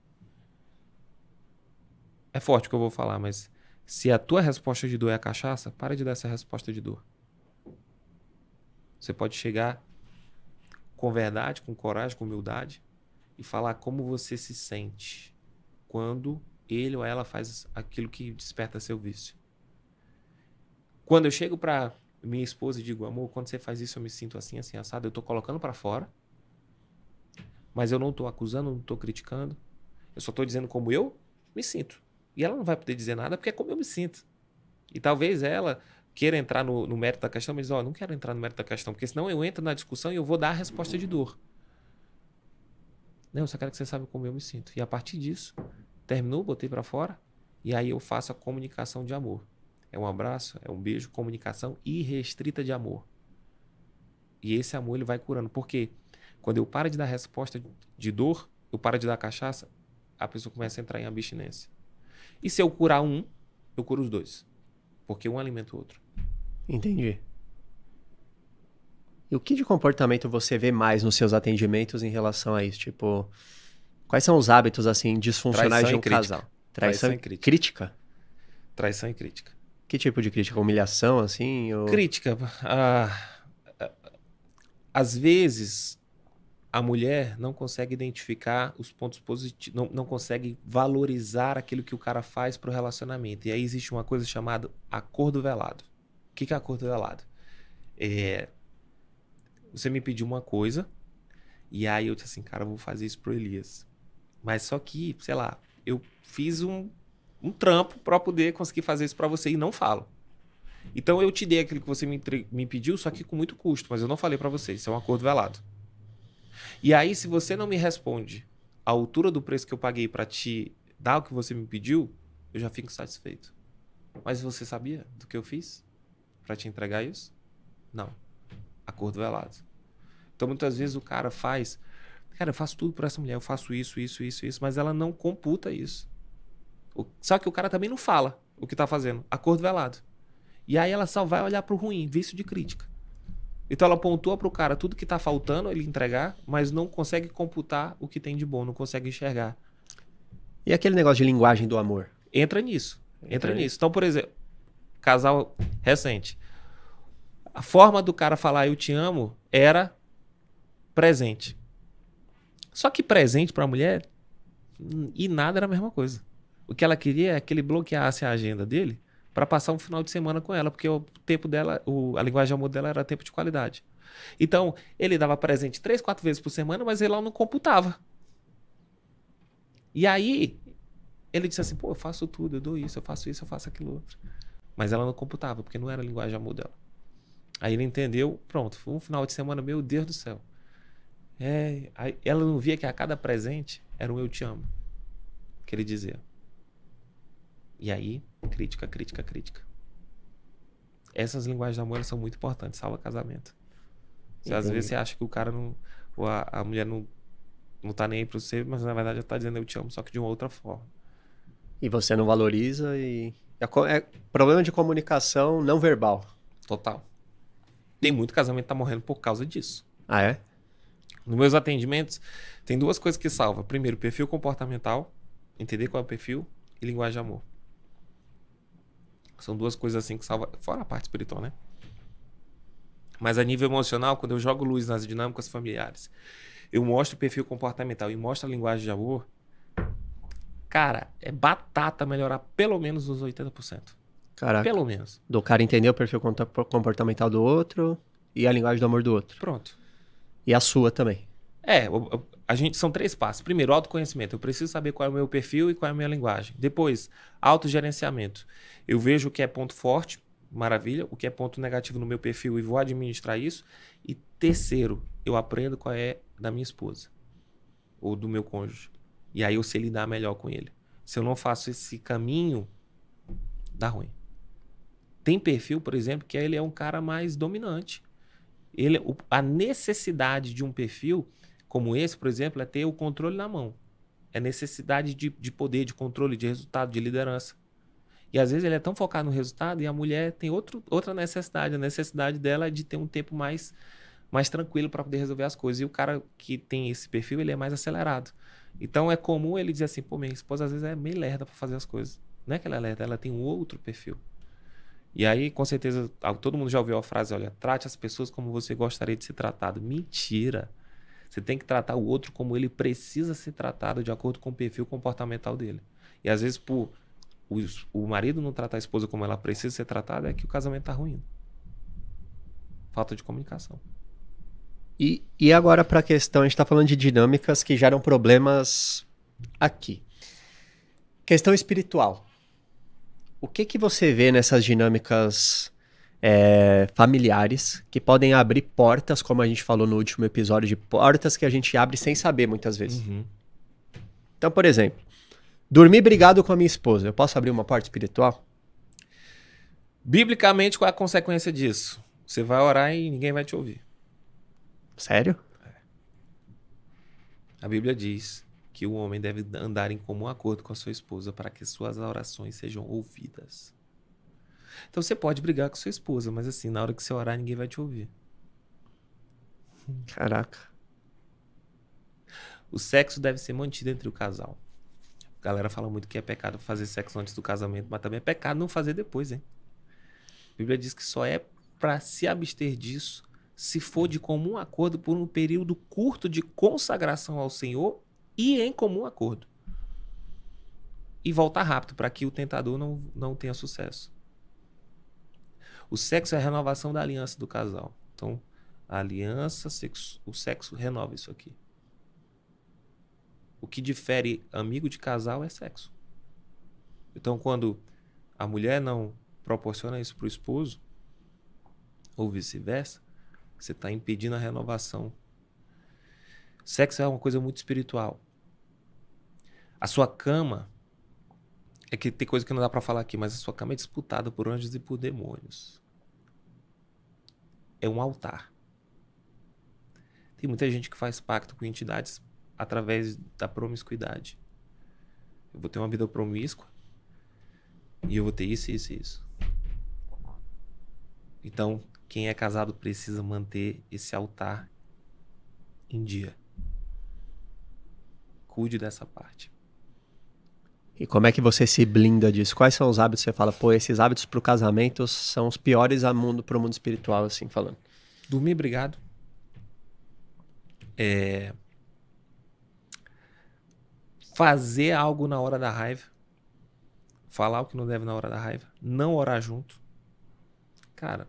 É forte o que eu vou falar, mas se a tua resposta de dor é a cachaça, para de dar essa resposta de dor. Você pode chegar com verdade, com coragem, com humildade e falar como você se sente quando ele ou ela faz aquilo que desperta seu vício. Quando eu chego para minha esposa e digo, amor, quando você faz isso eu me sinto assim, assim, assado, eu estou colocando para fora mas eu não estou acusando, não estou criticando. Eu só estou dizendo como eu me sinto. E ela não vai poder dizer nada porque é como eu me sinto. E talvez ela queira entrar no, no mérito da questão, mas ó, não quero entrar no mérito da questão, porque senão eu entro na discussão e eu vou dar a resposta de dor. Não, eu só quero que você saiba como eu me sinto. E a partir disso, terminou, botei para fora, e aí eu faço a comunicação de amor. É um abraço, é um beijo, comunicação irrestrita de amor. E esse amor ele vai curando. Por quê? Quando eu paro de dar resposta de dor, eu paro de dar cachaça, a pessoa começa a entrar em abstinência. E se eu curar um, eu curo os dois. Porque um alimenta o outro. Entendi. E o que de comportamento você vê mais nos seus atendimentos em relação a isso? Tipo, quais são os hábitos assim disfuncionais Traição de um casal? Traição, Traição e crítica. crítica. Traição e crítica. Que tipo de crítica? Humilhação, assim? Ou... Crítica. Ah, às vezes a mulher não consegue identificar os pontos positivos, não, não consegue valorizar aquilo que o cara faz para o relacionamento. E aí existe uma coisa chamada acordo velado. O que, que é acordo velado? É, você me pediu uma coisa, e aí eu disse assim, cara, eu vou fazer isso pro Elias. Mas só que, sei lá, eu fiz um, um trampo para poder conseguir fazer isso para você e não falo. Então eu te dei aquilo que você me, me pediu, só que com muito custo, mas eu não falei para você. Isso é um acordo velado. E aí, se você não me responde a altura do preço que eu paguei para te dar o que você me pediu, eu já fico satisfeito. Mas você sabia do que eu fiz para te entregar isso? Não. Acordo velado. Então muitas vezes o cara faz, cara, eu faço tudo por essa mulher, eu faço isso, isso, isso, isso, mas ela não computa isso. Só que o cara também não fala o que tá fazendo. Acordo velado. E aí ela só vai olhar pro ruim, vício de crítica. Então ela pontua pro cara tudo que tá faltando ele entregar, mas não consegue computar o que tem de bom, não consegue enxergar. E aquele negócio de linguagem do amor? Entra nisso. Entra, entra nisso. Então, por exemplo, casal recente. A forma do cara falar eu te amo era presente. Só que presente para a mulher e nada era a mesma coisa. O que ela queria é que ele bloqueasse a agenda dele para passar um final de semana com ela, porque o tempo dela, o, a linguagem amor dela era tempo de qualidade. Então, ele dava presente três, quatro vezes por semana, mas ele não computava. E aí, ele disse assim: pô, eu faço tudo, eu dou isso, eu faço isso, eu faço aquilo outro. Mas ela não computava, porque não era a linguagem amor dela. Aí ele entendeu, pronto, foi um final de semana, meu Deus do céu. É, ela não via que a cada presente era um eu te amo. Que ele dizia. E aí, crítica, crítica, crítica. Essas linguagens de amor são muito importantes, salva casamento. Você, às vezes você acha que o cara não. Ou a, a mulher não, não tá nem aí pra você, mas na verdade ela tá dizendo eu te amo, só que de uma outra forma. E você não valoriza e. É, é problema de comunicação não verbal. Total. Tem muito casamento que tá morrendo por causa disso. Ah, é? Nos meus atendimentos, tem duas coisas que salva. Primeiro, perfil comportamental, entender qual é o perfil, e linguagem de amor. São duas coisas assim que salva, fora a parte espiritual, né? Mas a nível emocional, quando eu jogo luz nas dinâmicas familiares, eu mostro o perfil comportamental e mostro a linguagem de amor, cara, é batata melhorar pelo menos uns 80%. Caraca. Pelo menos. Do cara entender o perfil comportamental do outro e a linguagem do amor do outro. Pronto. E a sua também. É, a gente são três passos. Primeiro, autoconhecimento. Eu preciso saber qual é o meu perfil e qual é a minha linguagem. Depois, autogerenciamento. Eu vejo o que é ponto forte, maravilha, o que é ponto negativo no meu perfil e vou administrar isso. E terceiro, eu aprendo qual é da minha esposa ou do meu cônjuge. E aí eu sei lidar melhor com ele. Se eu não faço esse caminho, dá ruim. Tem perfil, por exemplo, que ele é um cara mais dominante. Ele, a necessidade de um perfil como esse, por exemplo, é ter o controle na mão. É necessidade de, de poder, de controle, de resultado, de liderança. E às vezes ele é tão focado no resultado e a mulher tem outro, outra necessidade. A necessidade dela é de ter um tempo mais, mais tranquilo para poder resolver as coisas. E o cara que tem esse perfil, ele é mais acelerado. Então é comum ele dizer assim: pô, minha esposa às vezes é meio lerda para fazer as coisas. Não é que ela é lerda, ela tem um outro perfil. E aí, com certeza, todo mundo já ouviu a frase: olha, trate as pessoas como você gostaria de ser tratado. Mentira. Você tem que tratar o outro como ele precisa ser tratado de acordo com o perfil comportamental dele. E às vezes, por o, o marido não tratar a esposa como ela precisa ser tratada, é que o casamento está ruim. Falta de comunicação. E, e agora para a questão, a gente está falando de dinâmicas que geram problemas aqui. Questão espiritual. O que que você vê nessas dinâmicas é, familiares que podem abrir portas, como a gente falou no último episódio, de portas que a gente abre sem saber muitas vezes. Uhum. Então, por exemplo, dormir brigado com a minha esposa, eu posso abrir uma porta espiritual? Biblicamente, qual é a consequência disso? Você vai orar e ninguém vai te ouvir. Sério? É. A Bíblia diz que o homem deve andar em comum acordo com a sua esposa para que suas orações sejam ouvidas. Então você pode brigar com sua esposa, mas assim, na hora que você orar, ninguém vai te ouvir. Caraca. O sexo deve ser mantido entre o casal. A galera fala muito que é pecado fazer sexo antes do casamento, mas também é pecado não fazer depois, hein? A Bíblia diz que só é para se abster disso se for de comum acordo por um período curto de consagração ao Senhor e em comum acordo. E voltar rápido para que o tentador não, não tenha sucesso. O sexo é a renovação da aliança do casal. Então, a aliança, sexo, o sexo renova isso aqui. O que difere amigo de casal é sexo. Então, quando a mulher não proporciona isso para o esposo, ou vice-versa, você está impedindo a renovação. Sexo é uma coisa muito espiritual. A sua cama é que tem coisa que não dá para falar aqui, mas a sua cama é disputada por anjos e por demônios. É um altar. Tem muita gente que faz pacto com entidades através da promiscuidade. Eu vou ter uma vida promíscua e eu vou ter isso, isso e isso. Então, quem é casado precisa manter esse altar em dia. Cuide dessa parte. E como é que você se blinda disso? Quais são os hábitos que você fala, pô, esses hábitos para o casamento são os piores a mundo, para o mundo espiritual, assim falando? Dormir obrigado. É... Fazer algo na hora da raiva. Falar o que não deve na hora da raiva. Não orar junto. Cara,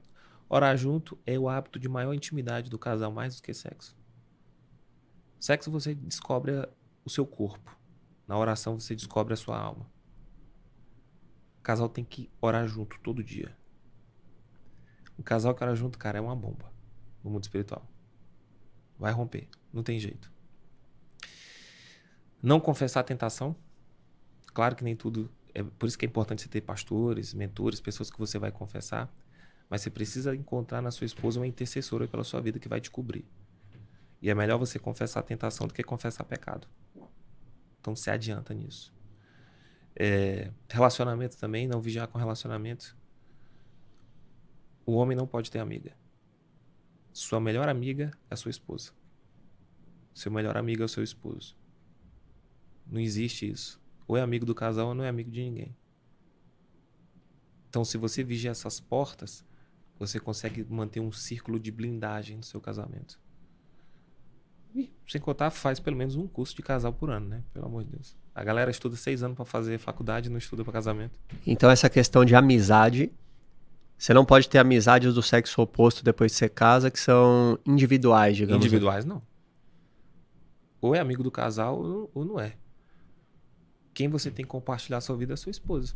orar junto é o hábito de maior intimidade do casal, mais do que sexo. Sexo você descobre o seu corpo. Na oração você descobre a sua alma. O casal tem que orar junto todo dia. O casal que ora junto, cara, é uma bomba no mundo espiritual. Vai romper, não tem jeito. Não confessar a tentação. Claro que nem tudo. É por isso que é importante você ter pastores, mentores, pessoas que você vai confessar. Mas você precisa encontrar na sua esposa uma intercessora pela sua vida que vai te cobrir. E é melhor você confessar a tentação do que confessar pecado. Então se adianta nisso. É, relacionamento também, não vigiar com relacionamento. O homem não pode ter amiga. Sua melhor amiga é sua esposa. Seu melhor amigo é o seu esposo. Não existe isso. Ou é amigo do casal ou não é amigo de ninguém. Então, se você vigia essas portas, você consegue manter um círculo de blindagem no seu casamento. E, sem contar, faz pelo menos um curso de casal por ano, né? Pelo amor de Deus. A galera estuda seis anos para fazer faculdade e não estuda para casamento. Então, essa questão de amizade. Você não pode ter amizades do sexo oposto depois que você casa, que são individuais, digamos. Assim. Individuais, não. Ou é amigo do casal ou não é. Quem você tem que compartilhar a sua vida é a sua esposa.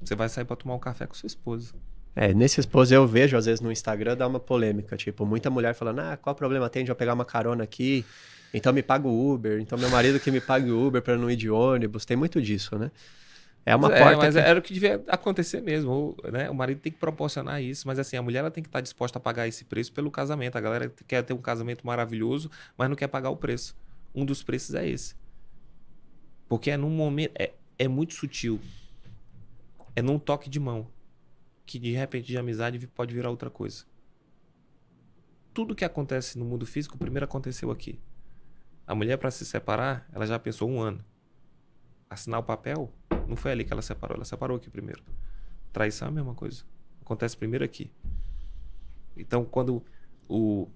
Você vai sair para tomar um café com sua esposa. É, nesse esposo eu vejo, às vezes, no Instagram, dá uma polêmica. Tipo, muita mulher falando, ah, qual problema tem de eu pegar uma carona aqui? Então me paga o Uber. Então meu marido que me pague o Uber para não ir de ônibus. Tem muito disso, né? É uma é, porta. Mas que... era o que devia acontecer mesmo. Né? O marido tem que proporcionar isso, mas assim, a mulher ela tem que estar disposta a pagar esse preço pelo casamento. A galera quer ter um casamento maravilhoso, mas não quer pagar o preço. Um dos preços é esse. Porque é num momento. É, é muito sutil. É num toque de mão que de repente de amizade pode virar outra coisa. Tudo que acontece no mundo físico, primeiro aconteceu aqui. A mulher, para se separar, ela já pensou um ano. Assinar o papel, não foi ali que ela separou, ela separou aqui primeiro. Traição é a mesma coisa. Acontece primeiro aqui. Então, quando o,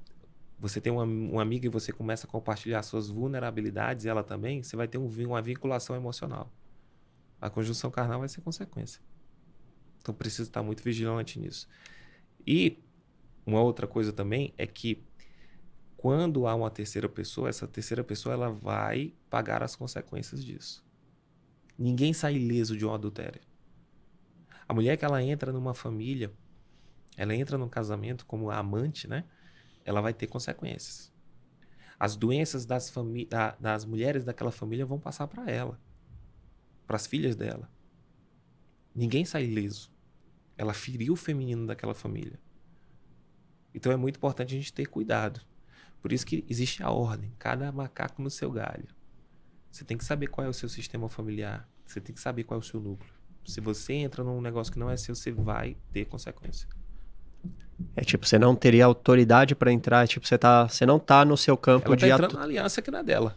você tem uma, amiga e você começa a compartilhar suas vulnerabilidades, ela também, você vai ter um, uma vinculação emocional. A conjunção carnal vai ser consequência. Então precisa estar muito vigilante nisso. E uma outra coisa também é que quando há uma terceira pessoa, essa terceira pessoa ela vai pagar as consequências disso. Ninguém sai ileso de um adultério. A mulher que ela entra numa família, ela entra num casamento como amante, né? Ela vai ter consequências. As doenças das, das mulheres daquela família vão passar para ela, para as filhas dela. Ninguém sai ileso. Ela feriu o feminino daquela família. Então é muito importante a gente ter cuidado. Por isso que existe a ordem, cada macaco no seu galho. Você tem que saber qual é o seu sistema familiar, você tem que saber qual é o seu núcleo. Se você entra num negócio que não é seu, você vai ter consequência. É tipo, você não teria autoridade para entrar, tipo, você tá, você não tá no seu campo Ela tá de entrando atu... na aliança que não é dela.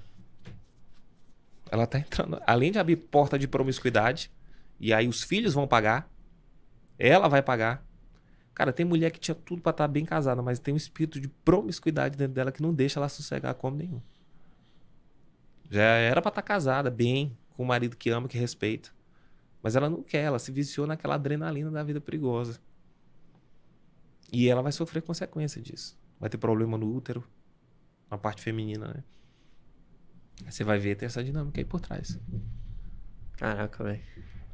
Ela tá entrando, além de abrir porta de promiscuidade, e aí os filhos vão pagar, ela vai pagar. Cara, tem mulher que tinha tudo para estar tá bem casada, mas tem um espírito de promiscuidade dentro dela que não deixa ela sossegar como nenhum. Já era para estar tá casada, bem, com um marido que ama, que respeita. Mas ela não quer, ela se viciou naquela adrenalina da vida perigosa. E ela vai sofrer consequência disso. Vai ter problema no útero, na parte feminina, né? Você vai ver ter essa dinâmica aí por trás. Caraca, velho.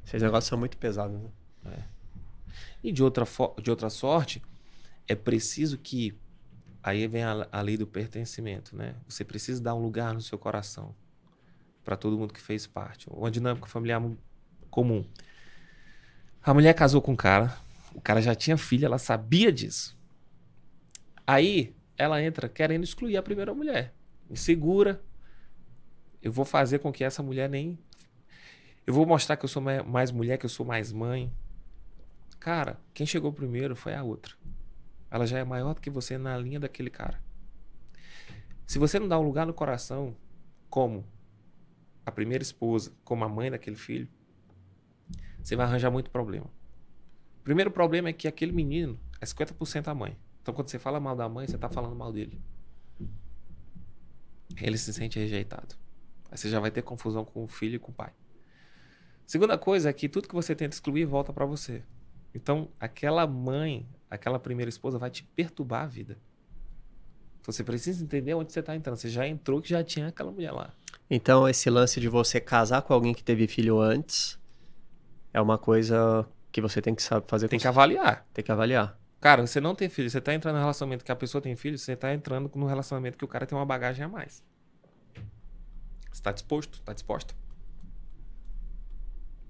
Esses negócios são muito pesados, né? É. E de outra, de outra sorte, é preciso que. Aí vem a, a lei do pertencimento, né? Você precisa dar um lugar no seu coração para todo mundo que fez parte. Uma dinâmica familiar comum. A mulher casou com um cara, o cara já tinha filha, ela sabia disso. Aí ela entra querendo excluir a primeira mulher. Insegura. Eu vou fazer com que essa mulher nem. Eu vou mostrar que eu sou mais mulher, que eu sou mais mãe. Cara, quem chegou primeiro foi a outra. Ela já é maior do que você na linha daquele cara. Se você não dá um lugar no coração, como a primeira esposa, como a mãe daquele filho, você vai arranjar muito problema. O primeiro problema é que aquele menino é 50% a mãe. Então, quando você fala mal da mãe, você está falando mal dele. Ele se sente rejeitado. Aí você já vai ter confusão com o filho e com o pai. Segunda coisa é que tudo que você tenta excluir volta para você. Então, aquela mãe, aquela primeira esposa vai te perturbar a vida. Então, você precisa entender onde você está entrando. Você já entrou que já tinha aquela mulher lá. Então, esse lance de você casar com alguém que teve filho antes é uma coisa que você tem que saber fazer. Tem que avaliar. Tem que avaliar. Cara, você não tem filho, você tá entrando no relacionamento que a pessoa tem filho, você tá entrando no relacionamento que o cara tem uma bagagem a mais. Você tá disposto? Tá disposta?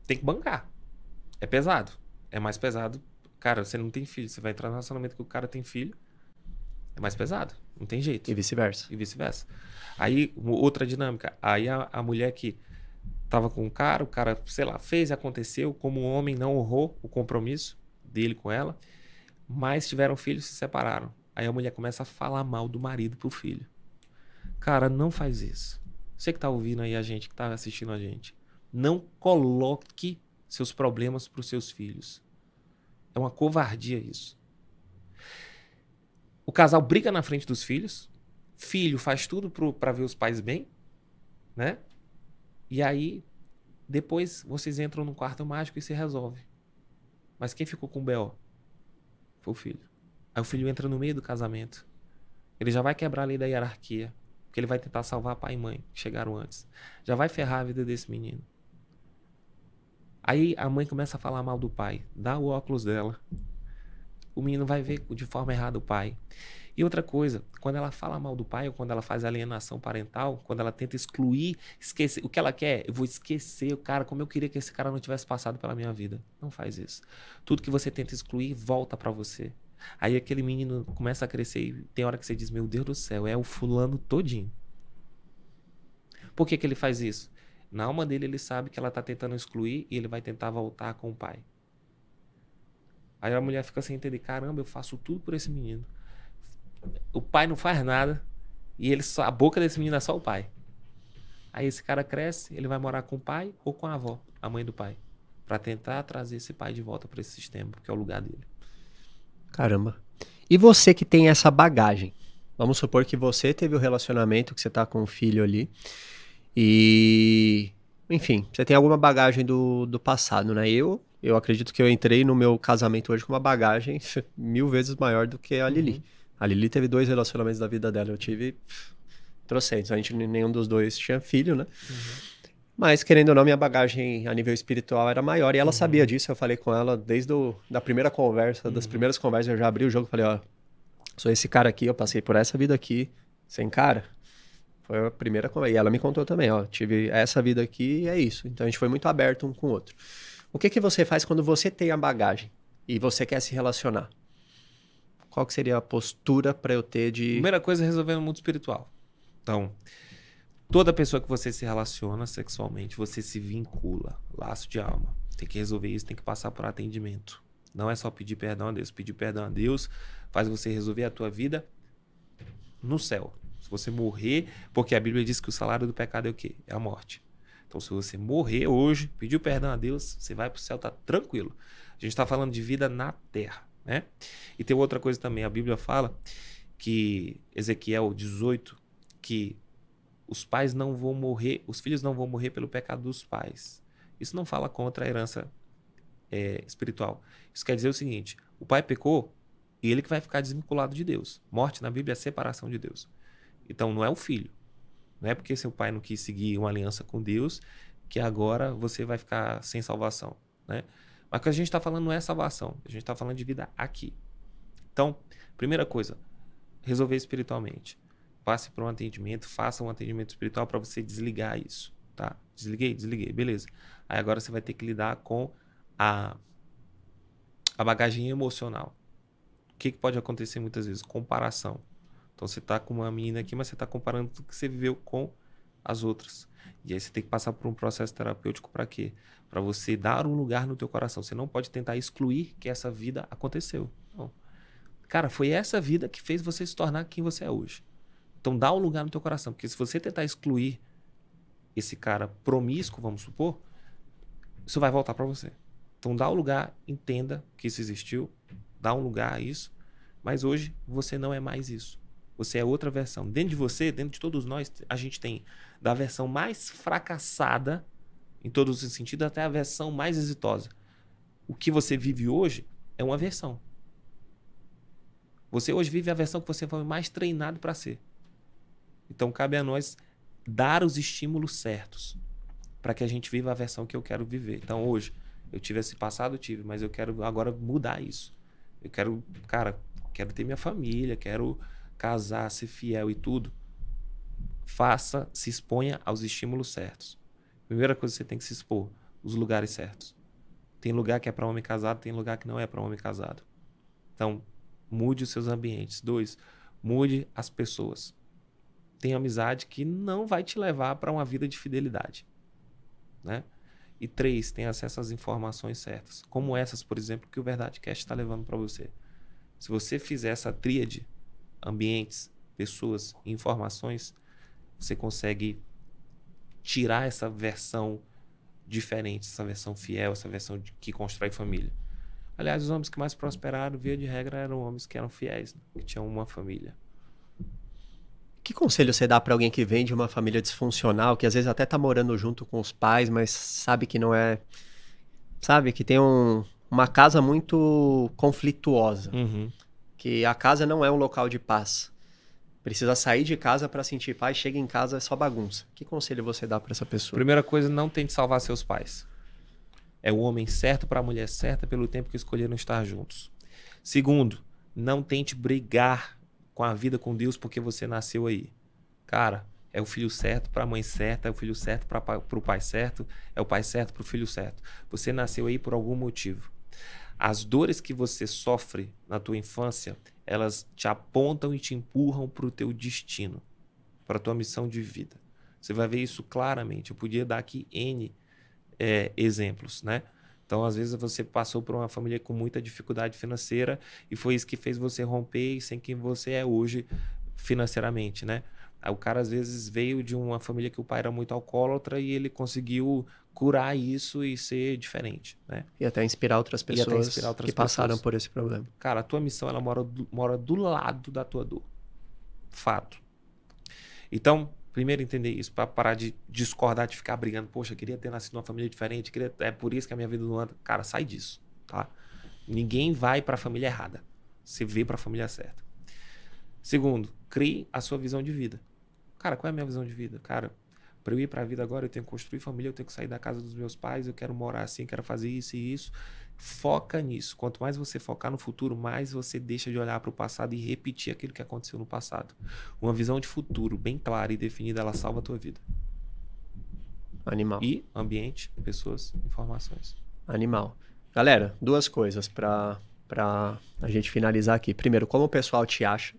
Tem que bancar. É pesado. É mais pesado. Cara, você não tem filho, você vai entrar no relacionamento que o cara tem filho. É mais pesado. Não tem jeito. E vice-versa. E vice-versa. Aí, outra dinâmica. Aí a, a mulher que tava com o cara, o cara, sei lá, fez, aconteceu, como o homem não honrou o compromisso dele com ela, mas tiveram filhos e se separaram. Aí a mulher começa a falar mal do marido pro filho. Cara, não faz isso. Você que tá ouvindo aí a gente, que tá assistindo a gente, não coloque seus problemas pros seus filhos. É uma covardia isso. O casal briga na frente dos filhos, filho faz tudo para ver os pais bem, né? E aí, depois vocês entram no quarto mágico e se resolve. Mas quem ficou com o B.O.? Foi o filho. Aí o filho entra no meio do casamento. Ele já vai quebrar a lei da hierarquia. Porque ele vai tentar salvar pai e mãe, que chegaram antes. Já vai ferrar a vida desse menino. Aí a mãe começa a falar mal do pai. Dá o óculos dela. O menino vai ver de forma errada o pai. E outra coisa, quando ela fala mal do pai ou quando ela faz alienação parental, quando ela tenta excluir, esquecer, o que ela quer, eu vou esquecer o cara, como eu queria que esse cara não tivesse passado pela minha vida. Não faz isso. Tudo que você tenta excluir volta para você. Aí aquele menino começa a crescer e tem hora que você diz: Meu Deus do céu, é o fulano todinho. Por que, que ele faz isso? Na alma dele, ele sabe que ela está tentando excluir e ele vai tentar voltar com o pai. Aí a mulher fica sem entender: caramba, eu faço tudo por esse menino o pai não faz nada e ele só, a boca desse menino é só o pai. Aí esse cara cresce, ele vai morar com o pai ou com a avó, a mãe do pai, para tentar trazer esse pai de volta para esse sistema, porque é o lugar dele. Caramba. E você que tem essa bagagem? Vamos supor que você teve o um relacionamento que você tá com o filho ali e enfim, você tem alguma bagagem do, do passado, né? Eu, eu acredito que eu entrei no meu casamento hoje com uma bagagem [laughs] mil vezes maior do que a Lili. Uhum. A Lili teve dois relacionamentos da vida dela. Eu tive trocentos. A gente, nenhum dos dois tinha filho, né? Uhum. Mas, querendo ou não, minha bagagem a nível espiritual era maior. E ela uhum. sabia disso. Eu falei com ela desde a da primeira conversa, uhum. das primeiras conversas. Eu já abri o jogo e falei, ó, sou esse cara aqui, eu passei por essa vida aqui, sem cara. Foi a primeira conversa. E ela me contou também, ó, tive essa vida aqui e é isso. Então, a gente foi muito aberto um com o outro. O que, que você faz quando você tem a bagagem e você quer se relacionar? qual que seria a postura para eu ter de. Primeira coisa resolver no mundo espiritual. Então, toda pessoa que você se relaciona sexualmente, você se vincula, laço de alma. Tem que resolver isso, tem que passar por atendimento. Não é só pedir perdão a Deus. Pedir perdão a Deus faz você resolver a tua vida no céu. Se você morrer, porque a Bíblia diz que o salário do pecado é o quê? É a morte. Então, se você morrer hoje, pedir perdão a Deus, você vai para o céu, tá tranquilo. A gente está falando de vida na terra né? E tem outra coisa também, a Bíblia fala que Ezequiel 18 que os pais não vão morrer, os filhos não vão morrer pelo pecado dos pais. Isso não fala contra a herança é, espiritual. Isso quer dizer o seguinte: o pai pecou e ele que vai ficar desvinculado de Deus. Morte na Bíblia é separação de Deus. Então não é o filho. Não é porque seu pai não quis seguir uma aliança com Deus que agora você vai ficar sem salvação, né? Mas o que a gente está falando não é salvação. A gente está falando de vida aqui. Então, primeira coisa, resolver espiritualmente. Passe por um atendimento, faça um atendimento espiritual para você desligar isso. Tá? Desliguei? Desliguei. Beleza. Aí agora você vai ter que lidar com a, a bagagem emocional. O que, que pode acontecer muitas vezes? Comparação. Então você está com uma menina aqui, mas você está comparando tudo que você viveu com as outras. E aí você tem que passar por um processo terapêutico para quê? Para você dar um lugar no teu coração. Você não pode tentar excluir que essa vida aconteceu. Não. Cara, foi essa vida que fez você se tornar quem você é hoje. Então dá um lugar no teu coração, porque se você tentar excluir esse cara promíscuo, vamos supor, isso vai voltar para você. Então dá um lugar, entenda que isso existiu, dá um lugar a isso, mas hoje você não é mais isso. Você é outra versão. Dentro de você, dentro de todos nós, a gente tem da versão mais fracassada, em todos os sentidos, até a versão mais exitosa. O que você vive hoje é uma versão. Você hoje vive a versão que você foi mais treinado para ser. Então cabe a nós dar os estímulos certos para que a gente viva a versão que eu quero viver. Então hoje eu tive esse passado, tive, mas eu quero agora mudar isso. Eu quero, cara, quero ter minha família, quero casar, ser fiel e tudo. Faça, se exponha aos estímulos certos. Primeira coisa que você tem que se expor, os lugares certos. Tem lugar que é para homem casado, tem lugar que não é para homem casado. Então, Mude os seus ambientes. Dois, mude as pessoas. Tem amizade que não vai te levar para uma vida de fidelidade. Né? E três, tem acesso às informações certas. Como essas, por exemplo, que o Verdade Cast está levando para você. Se você fizer essa tríade, ambientes, pessoas informações, você consegue tirar essa versão diferente, essa versão fiel, essa versão de, que constrói família. Aliás, os homens que mais prosperaram, via de regra, eram homens que eram fiéis, né? que tinham uma família. Que conselho você dá para alguém que vem de uma família disfuncional, que às vezes até tá morando junto com os pais, mas sabe que não é. Sabe, que tem um, uma casa muito conflituosa. Uhum. Que a casa não é um local de paz. Precisa sair de casa para sentir paz, chega em casa é só bagunça. Que conselho você dá para essa pessoa? Primeira coisa, não tente salvar seus pais. É o homem certo para a mulher certa pelo tempo que escolheram estar juntos. Segundo, não tente brigar com a vida com Deus porque você nasceu aí. Cara, é o filho certo para a mãe certa, é o filho certo para o pai certo, é o pai certo para o filho certo. Você nasceu aí por algum motivo. As dores que você sofre na tua infância, elas te apontam e te empurram para o teu destino, para a tua missão de vida. Você vai ver isso claramente. Eu podia dar aqui N é, exemplos, né? Então, às vezes, você passou por uma família com muita dificuldade financeira e foi isso que fez você romper sem quem você é hoje financeiramente, né? O cara, às vezes, veio de uma família que o pai era muito alcoólatra e ele conseguiu curar isso e ser diferente, né? E até inspirar outras pessoas inspirar outras que pessoas. passaram por esse problema. Cara, a tua missão, ela mora do, mora do lado da tua dor. Fato. Então, Primeiro entender isso, para parar de discordar, de ficar brigando. Poxa, queria ter nascido numa família diferente, queria... é por isso que a minha vida não anda. Cara, sai disso, tá? Ninguém vai para a família errada. Você vê para a família certa. Segundo, crie a sua visão de vida. Cara, qual é a minha visão de vida? Cara, para eu ir para a vida agora, eu tenho que construir família, eu tenho que sair da casa dos meus pais, eu quero morar assim, quero fazer isso e isso. Foca nisso. Quanto mais você focar no futuro, mais você deixa de olhar para o passado e repetir aquilo que aconteceu no passado. Uma visão de futuro bem clara e definida, ela salva a tua vida. Animal. E ambiente, pessoas, informações. Animal. Galera, duas coisas para para a gente finalizar aqui. Primeiro, como o pessoal te acha?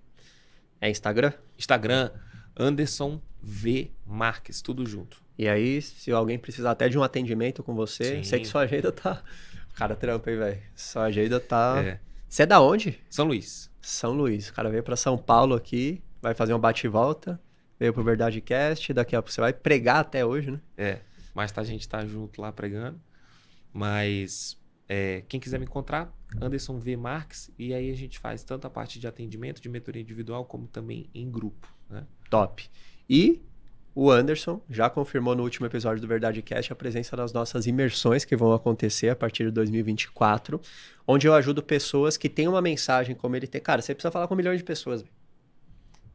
É Instagram? Instagram, Anderson V Marques, tudo junto. E aí, se alguém precisar até de um atendimento com você, Sim. sei que sua agenda tá [laughs] Cara, trampa, hein, velho? Sua agenda tá. É. Você é da onde? São Luís. São Luís. O cara veio para São Paulo aqui, vai fazer um bate-volta, veio pro Verdade Cast, daqui a pouco você vai pregar até hoje, né? É. Mas tá, a gente tá junto lá pregando. Mas é, quem quiser me encontrar, Anderson V. Marques, e aí a gente faz tanto a parte de atendimento, de mentoria individual, como também em grupo. Né? Top. E o Anderson já confirmou no último episódio do Verdade Cast a presença das nossas imersões que vão acontecer a partir de 2024, onde eu ajudo pessoas que têm uma mensagem como ele tem. Cara, você precisa falar com milhões de pessoas.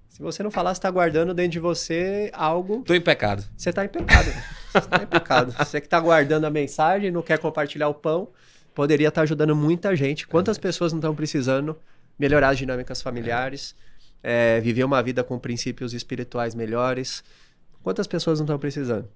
Se você não falar, você está guardando dentro de você algo. Tô em pecado. Você está em pecado. você está em pecado. [laughs] Você que está guardando a mensagem, não quer compartilhar o pão, poderia estar ajudando muita gente. Quantas pessoas não estão precisando melhorar as dinâmicas familiares, é. É, viver uma vida com princípios espirituais melhores? Quantas pessoas não estão precisando?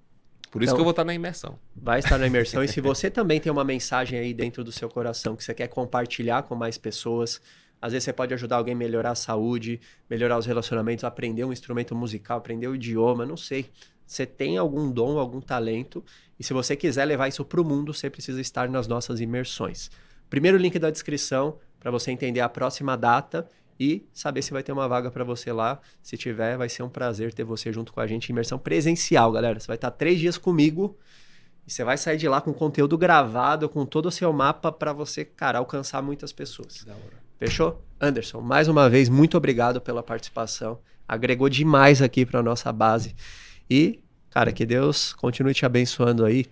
Por isso então, que eu vou estar na imersão. Vai estar na [laughs] imersão. e se você também tem uma mensagem aí dentro do seu coração que você quer compartilhar com mais pessoas, às vezes você pode ajudar alguém a melhorar a saúde, melhorar os relacionamentos, aprender um instrumento musical, aprender o idioma, não sei. Você tem algum dom, algum talento, e se você quiser levar isso para o mundo, você precisa estar nas nossas imersões. Primeiro link da descrição para você entender a próxima data e saber se vai ter uma vaga para você lá. Se tiver, vai ser um prazer ter você junto com a gente. Imersão presencial, galera. Você vai estar três dias comigo e você vai sair de lá com conteúdo gravado, com todo o seu mapa para você, cara, alcançar muitas pessoas. Fechou? Anderson, mais uma vez, muito obrigado pela participação. Agregou demais aqui para nossa base. E, cara, que Deus continue te abençoando aí,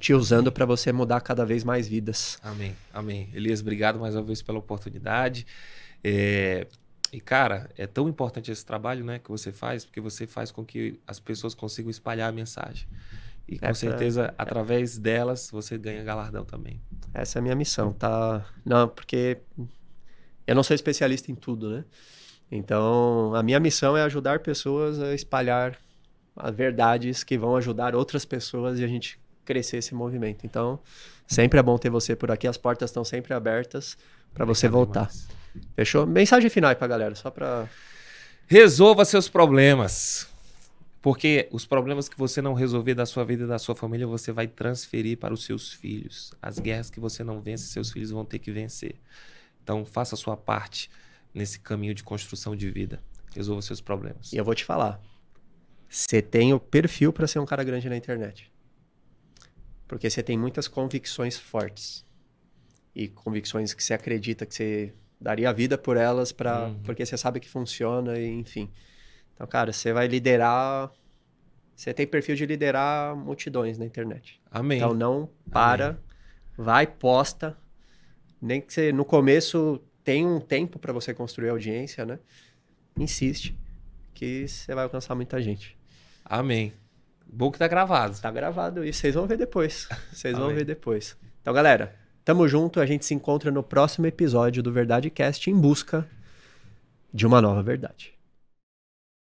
te usando para você mudar cada vez mais vidas. Amém, amém. Elias, obrigado mais uma vez pela oportunidade. É, e, cara, é tão importante esse trabalho né, que você faz, porque você faz com que as pessoas consigam espalhar a mensagem. E com Essa, certeza, é... através delas, você ganha galardão também. Essa é a minha missão, tá? Não, porque eu não sou especialista em tudo, né? Então, a minha missão é ajudar pessoas a espalhar as verdades que vão ajudar outras pessoas e a gente crescer esse movimento. Então, sempre é bom ter você por aqui, as portas estão sempre abertas para você voltar. Demais. Fechou? Mensagem final aí pra galera, só pra. Resolva seus problemas. Porque os problemas que você não resolver da sua vida e da sua família, você vai transferir para os seus filhos. As guerras que você não vence, seus filhos vão ter que vencer. Então, faça a sua parte nesse caminho de construção de vida. Resolva seus problemas. E eu vou te falar. Você tem o perfil para ser um cara grande na internet. Porque você tem muitas convicções fortes. E convicções que você acredita que você daria a vida por elas para uhum. porque você sabe que funciona e enfim. Então, cara, você vai liderar você tem perfil de liderar multidões na internet. Amém. Então não para, Amém. vai posta. Nem que você no começo tem um tempo para você construir audiência, né? Insiste que você vai alcançar muita gente. Amém. Bom que tá gravado. Tá gravado e vocês vão ver depois. Vocês vão ver depois. Então, galera, Tamo junto, a gente se encontra no próximo episódio do Verdade Cast em busca de uma nova verdade.